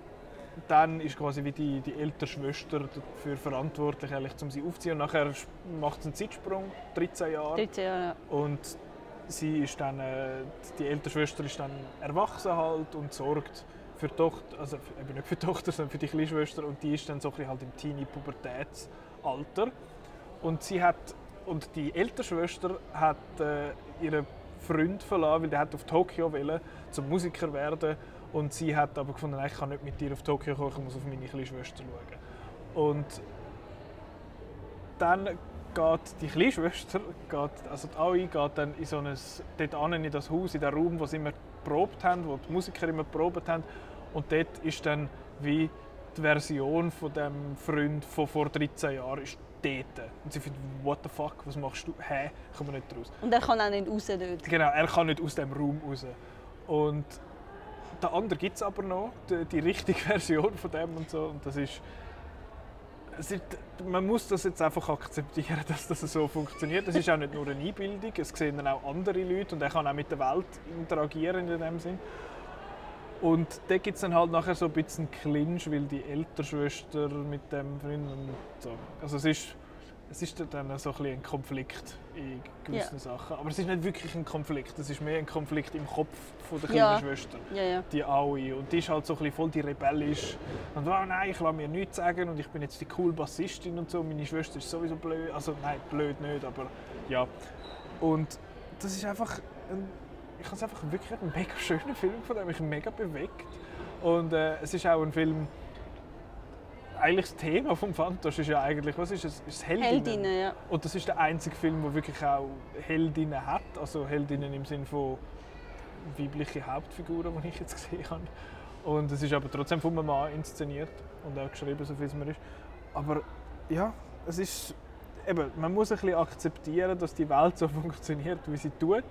dann ist quasi wie die, die ältere Schwester dafür verantwortlich, eigentlich, um sie aufzuziehen. Und nachher macht sie einen Zeitsprung, 13 Jahre. 13 Jahre. Und sie ist dann, äh, die ältere Schwester ist dann erwachsen halt und sorgt für die Tochter, also eben nicht für die Tochter, sondern für die kleine Schwester. Und die ist dann so halt im Teenie-Pubertätsalter. Und sie hat, und die ältere Schwester hat äh, ihren Freund verlassen, weil der hat auf Tokio wollen, zum Musiker werden. Und sie hat aber gefunden, ich kann nicht mit dir auf Tokio kommen, ich muss auf meine kleine Schwester schauen. Und dann geht die kleine Schwester, geht, also die Aoi, geht dann in so ein, dort an in das Haus, in den Raum, wo sie immer probt haben, wo die Musiker immer probt haben. Und dort ist dann wie die Version von dem Freund von vor 13 Jahren ist dort. Und sie findet, what the fuck, was machst du? Hä? Ich komme nicht raus. Und er kann auch nicht raus dort. Genau, er kann nicht aus dem Raum raus. Und der andere gibt es aber noch, die, die richtige Version von dem und so. Und das ist, man muss das jetzt einfach akzeptieren, dass das so funktioniert. Es ist auch nicht nur eine Einbildung, es sehen dann auch andere Leute und er kann auch mit der Welt interagieren in dem Sinn. Und da gibt es dann halt nachher so ein bisschen Clinch, weil die ältere Schwester mit dem Freund und so. Also es ist, es ist dann so ein, ein Konflikt in gewissen Sachen. Aber es ist nicht wirklich ein Konflikt, es ist mehr ein Konflikt im Kopf von der kleinen Ja. Schwester Ja, ja. die Aoi. Und die ist halt so ein voll die rebellisch. Und oh nein, ich lasse mir nichts sagen und ich bin jetzt die coole Bassistin und so. Meine Schwester ist sowieso blöd. Also nein, blöd nicht, aber ja. Und das ist einfach, ein, ich habe es einfach wirklich einen mega schönen Film von dem, mich mega bewegt. Und äh, es ist auch ein Film, eigentlich das Thema vom Fantosch ist ja eigentlich, was ist es? Ist Heldinnen? Heldinnen, ja. Und das ist der einzige Film, der wirklich auch Heldinnen hat. Also Heldinnen im Sinne von weibliche Hauptfiguren, die ich jetzt gesehen habe. Und es ist aber trotzdem von einem Mann inszeniert und auch geschrieben, so viel es mir ist. Aber ja, es ist eben, man muss ein bisschen akzeptieren, dass die Welt so funktioniert, wie sie tut.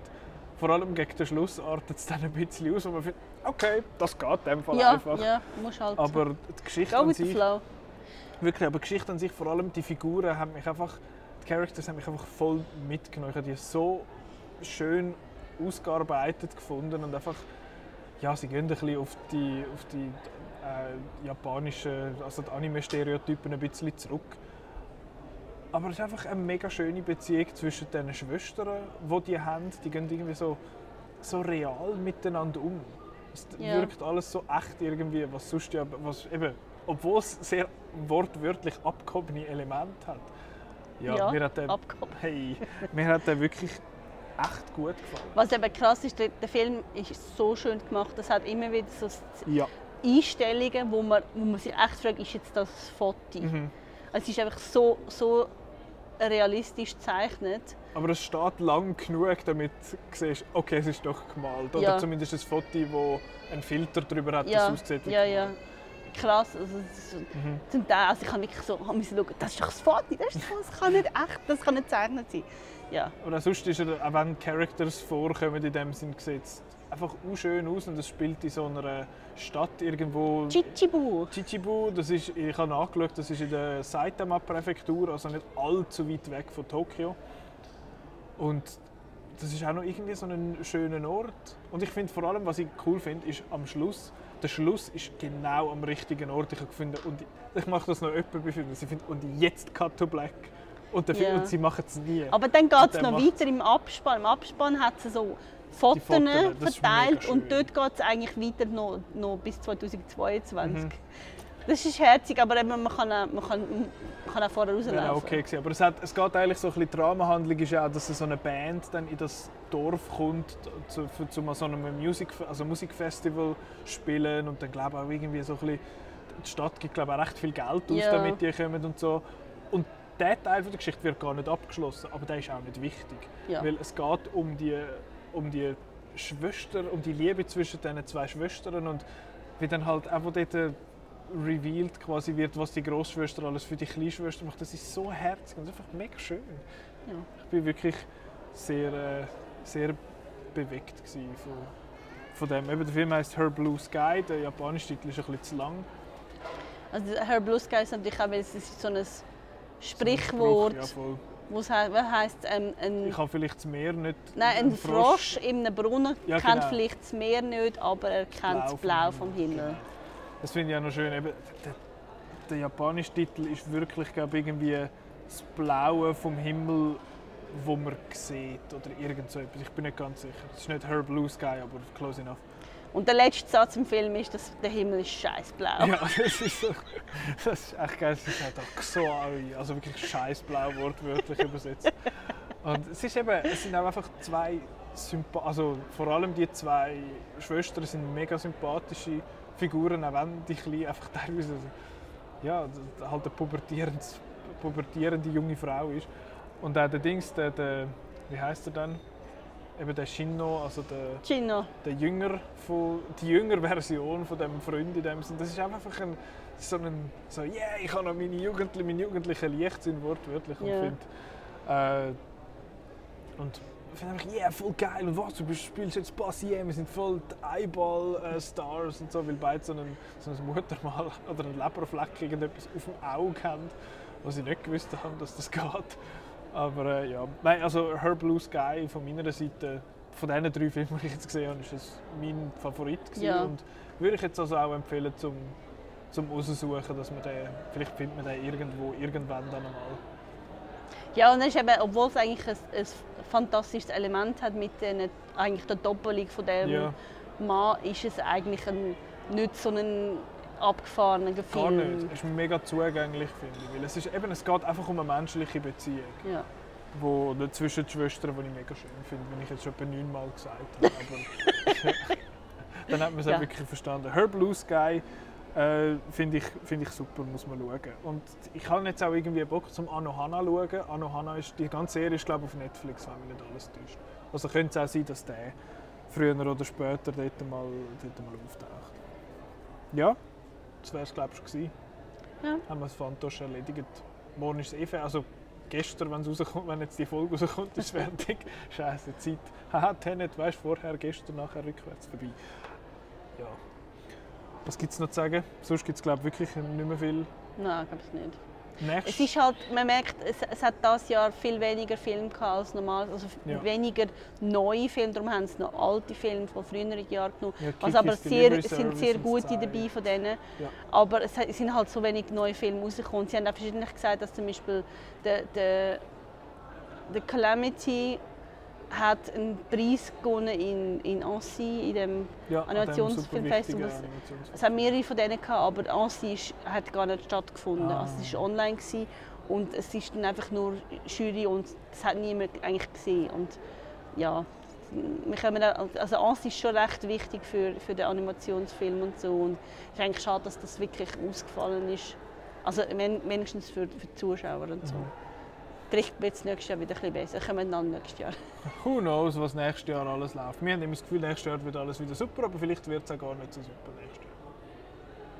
Vor allem gegen den Schluss artet es dann ein bisschen aus, wo man findet, okay, das geht in dem Fall Ja, einfach. ja, musst halt Aber die Geschichte go an sich, flow. Wirklich, aber die Geschichte an sich, vor allem die Figuren, haben mich einfach, die Characters haben mich einfach voll mitgenommen. Ich habe die so schön ausgearbeitet gefunden und einfach, ja, sie gehen ein bisschen auf die, auf die äh, japanischen, also die Anime-Stereotypen ein bisschen zurück. Aber es ist einfach eine mega schöne Beziehung zwischen den Schwestern, die die haben. Die gehen irgendwie so, so real miteinander um. Es Ja. wirkt alles so echt irgendwie, was sonst ja, was eben, obwohl es sehr wortwörtlich abgehobene Elemente hat. Ja, Ja, mir hat der, hey, mir hat der wirklich echt gut gefallen. Was eben krass ist, der, der Film ist so schön gemacht. Es hat immer wieder so Ja. Einstellungen, wo man, wo man sich echt fragt, ist jetzt das ein Foto? Mhm. Es ist einfach so, so realistisch gezeichnet. Aber es steht lang genug, damit du siehst, okay, es ist doch gemalt. Oder Ja. zumindest ein Foto, das einen Filter drüber hat, Ja, das aussieht wie ja, ja. Krass. Also, das ist, Mhm. zum Teil, also ich habe wirklich so musste schauen, das ist doch das Foto, das, ist, das kann nicht echt, das kann nicht gezeichnet sein. Ja, Oder sonst ist er, auch wenn Characters vorkommen, in dem Sinn es einfach auch schön aus und es spielt in so einer Stadt irgendwo. Chichibu. Chichibu, das ist, ich habe nachgeschaut, das ist in der Saitama-Präfektur, also nicht allzu weit weg von Tokio. Und das ist auch noch irgendwie so ein schöner Ort. Und ich finde vor allem, was ich cool finde, ist am Schluss, der Schluss ist genau am richtigen Ort. Ich habe gefunden, und ich mache das noch öppe befinden. Sie finden, und jetzt Cut to Black. Und, der Film, Ja. und sie machen es nie. Aber dann geht es noch weiter im Abspann. Im Abspann hat es so Fotos verteilt und dort geht es eigentlich weiter noch, noch bis 2022. Mhm. Das ist herzig, aber eben, man, kann, auch- man, kann, man kann auch vorher rauslaufen. auch okay gewesen. Aber es, hat, es geht eigentlich so ein bisschen, die Rahmenhandlung ist ja auch, dass so eine Band dann in das Dorf kommt, zu, für, zu so einem Musik, also Musikfestival spielen und dann glaube ich auch irgendwie so ein bisschen, die Stadt gibt glaube ich auch recht viel Geld aus, Ja. damit die kommen und so. Und der Teil von der Geschichte wird gar nicht abgeschlossen, aber der ist auch nicht wichtig. Ja. Weil es geht um die, um die Schwester, um die Liebe zwischen diesen zwei Schwestern und wie dann halt auch dort äh, revealed quasi wird, was die Großschwester alles für die Kleinschwester macht. Das ist so herzig und einfach mega schön. Ja. Ich bin wirklich sehr, äh, sehr bewegt von, von dem. Eben, der Film heißt Her Blue Sky, der japanische Titel ist ein bisschen zu lang. Also Her Blue Sky ist natürlich auch, weil es ist so ein So ein Sprichwort, Spruch, Ja, was heisst, ähm, ein, Ich habe vielleicht das Meer nicht... nein, ein Frosch in einem Brunnen Ja, kennt genau. vielleicht das Meer nicht, aber er kennt das Blau vom Himmel. Genau. Das finde ich auch noch schön. Eben, der, der japanische Titel ist wirklich glaub, ich, irgendwie das Blaue vom Himmel, wo man sieht oder irgend so etwas. Ich bin nicht ganz sicher. Es ist nicht Her Blue Sky, aber close enough. Und der letzte Satz im Film ist, dass der Himmel ist scheißblau. Ja, das ist so. Das ist echt geil. Es ist halt auch so also wirklich scheißblau wortwörtlich übersetzt. Und es ist eben, es sind auch einfach zwei Sympa also vor allem die zwei Schwestern sind mega sympathische Figuren, auch wenn die klein einfach teilweise ja, halt eine pubertierende, pubertierende junge Frau ist. Und auch der Dings, der, der wie heißt er dann? Eben der Shinno, also der Gino. der Jünger von, die jüngere Version von dem Freund in dem Sinn. Das ist einfach ein, so ein so yeah, ich habe noch meine Jugendlichen, meine jugendlichen Leichtsinn wortwörtlich und Ja. finde äh, und finde einfach yeah, voll geil und was du spielst jetzt Bassier, wir sind voll Eyeball-Stars und so, weil beide so einen, so ein Muttermal oder einen Leberfleck irgendetwas auf dem Auge haben, was sie nicht gewusst haben, dass das geht. Aber äh, ja, Nein, also Her Blue Sky von meiner Seite, von diesen drei Filmen, die ich jetzt gesehen habe, ist das mein Favorit gewesen. Ja. und würde ich jetzt also auch empfehlen zum zum raussuchen, dass man den, vielleicht findet man den irgendwo, irgendwann dann einmal. Ja, und es ist eben, obwohl es eigentlich ein, ein fantastisches Element hat mit den, eigentlich der Doppelung von dem Ja. Mann, ist es eigentlich ein, nicht so ein abgefahrener Gar Film. nicht. Es ist mega zugänglich, finde ich. Weil es, ist, eben, es geht einfach um eine menschliche Beziehung. Ja. wo, zwischen den Schwestern, die ich mega schön finde, wenn ich jetzt schon etwa neunmal gesagt habe. Dann hat man es Ja. auch wirklich verstanden. Her Blue Sky äh, finde ich, find ich super, muss man schauen. Und ich habe jetzt auch irgendwie Bock zum Anohana zu schauen. Anohana ist, die ganze Serie ist glaube ich auf Netflix, wenn mich nicht alles täuscht. Also könnte es auch sein, dass der früher oder später dort mal, dort mal auftaucht. Ja, das wäre es glaube ich schon gewesen. Ja. Haben wir das Fantosch erledigt. Morgen ist es eh. Also gestern, wenn, es rauskommt, wenn jetzt die Folge rauskommt, ist es fertig. Scheiße, Zeit. Haha, Tenet, weißt du, vorher, gestern, nachher, rückwärts vorbei. Ja. Was gibt es noch zu sagen? Sonst gibt es, glaube ich, wirklich nicht mehr viel. Nein, glaube ich nicht. Nächstes. Es ist halt, man merkt, es, es hat dieses Jahr viel weniger Filme gehabt als normal, also Ja. weniger neue Filme, darum haben sie noch alte Filme von früheren Jahren genommen. Ja, Was aber sehr, sind sehr gute dabei von denen. Ja. Aber es sind halt so wenig neue Filme rausgekommen. Sie haben auch verschiedentlich gesagt, dass zum Beispiel der, der, der Calamity hat einen Preis gewonnen in, in Annecy, in dem ja, an dem es haben mehrere von denen gehabt, aber Annecy ist, hat gar nicht stattgefunden. Ah. Also es war online gewesen, und es ist dann einfach nur Jury und es hat niemand eigentlich gesehen. Und ja, wir können also Annecy ist schon recht wichtig für, für den Animationsfilm und so. Und es ist eigentlich schade, dass das wirklich ausgefallen ist. Also wenigstens für, für die Zuschauer und so. Mhm. Vielleicht wird es nächstes Jahr wieder ein bisschen besser. Kommen dann nächstes Jahr. Who knows, was nächstes Jahr alles läuft. Wir haben immer das Gefühl, nächstes Jahr wird alles wieder super, aber vielleicht wird es auch gar nicht so super nächstes Jahr.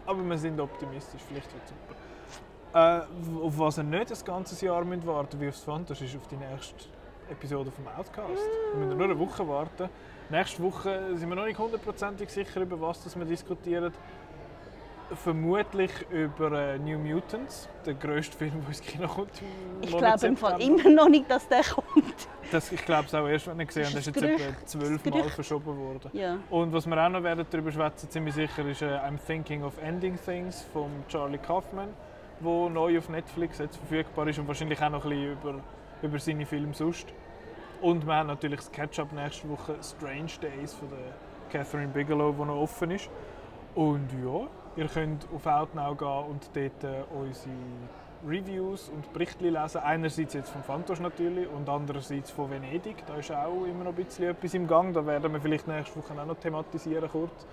Aber wir sind optimistisch, vielleicht wird es super. Äh, auf was ihr nicht das ganze Jahr müsst warten wie aufs Fantas, ist auf die nächste Episode vom Outcast. Wir müssen nur eine Woche warten. Nächste Woche sind wir noch nicht hundertprozentig sicher, über was wir diskutieren. Vermutlich über äh, New Mutants, der grösste Film, der ins Kino kommt. Ich glaube im Fall immer noch nicht, dass der kommt. Das, ich glaube es auch erst, wenn ich gesehen habe, das Ist jetzt etwa zwölf Ein Mal Gerücht. verschoben worden. Ja. Und was wir auch noch werden darüber schwätzen, ziemlich sicher, ist äh, I'm Thinking of Ending Things von Charlie Kaufman, wo neu auf Netflix jetzt verfügbar ist und wahrscheinlich auch noch ein bisschen über, über seine Filme sonst. Und wir haben natürlich das Catch-up nächste Woche Strange Days von der Catherine Bigelow, wo noch offen ist. Und ja, Ihr könnt auf Outnow gehen und dort äh, unsere Reviews und Berichte lesen. Einerseits jetzt vom Fantosch natürlich und andererseits von Venedig. Da ist auch immer noch ein bisschen etwas im Gang. Da werden wir vielleicht nächste Woche auch noch thematisieren kurz.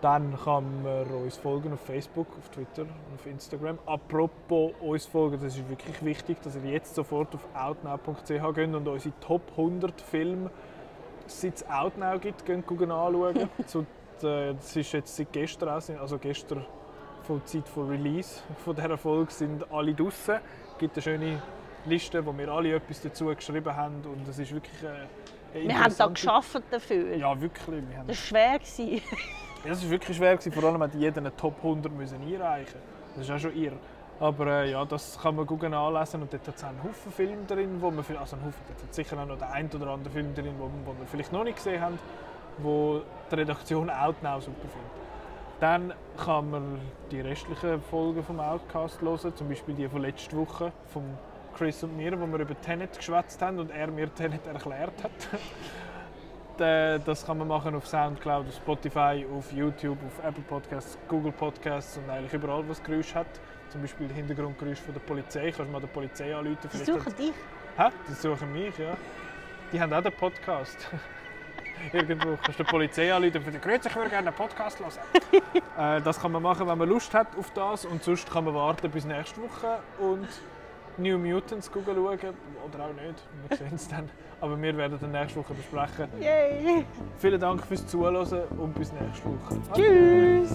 Dann kann man uns folgen auf Facebook, auf Twitter und auf Instagram. Apropos uns folgen, das ist wirklich wichtig, dass ihr jetzt sofort auf outnow.ch geht und unsere Top 100 Filme, seit es Outnow gibt, gehen anschauen. so, das ist jetzt seit gestern, also gestern von der Zeit von Release von dieser Folge sind alle draußen. Es gibt eine schöne Liste, wo wir alle etwas dazu geschrieben haben und es ist wirklich äh, Wir haben da geschafft dafür. Ja, wirklich. Wir haben das war schwer. Ja, das war wirklich schwer, vor allem hat jeder eine Top 100 müssen einreichen Das ist auch schon irre. Aber äh, ja, das kann man gut anlesen und dort hat es einen Haufen Filme drin, wo man, also einen Haufen, dort hat sicher auch noch den einen oder anderen Film drin, wo, wo wir vielleicht noch nicht gesehen haben, wo die Redaktion Outnow super findet. Dann kann man die restlichen Folgen vom Outcast hören, zum Beispiel die von letzter Woche von Chris und mir, wo wir über Tenet geschwätzt haben und er mir Tenet erklärt hat. Das kann man machen auf Soundcloud, auf Spotify, auf YouTube, auf Apple Podcasts, Google Podcasts und eigentlich überall, was Geräusch hat. Zum Beispiel Hintergrundgeräusch von der Polizei. Kannst du mal der Polizei anrufen? Die suchen dich? Hä? Die suchen mich, ja. Die haben auch den Podcast. Irgendwo kannst du die Polizei anrufen und sagen, ich würde gerne einen Podcast hören. äh, das kann man machen, wenn man Lust hat auf das. Und sonst kann man warten bis nächste Woche und New Mutants schauen. Oder auch nicht, wir sehen es dann. Aber wir werden dann nächste Woche besprechen. Yay! Vielen Dank fürs Zuhören und bis nächste Woche. Tschüss!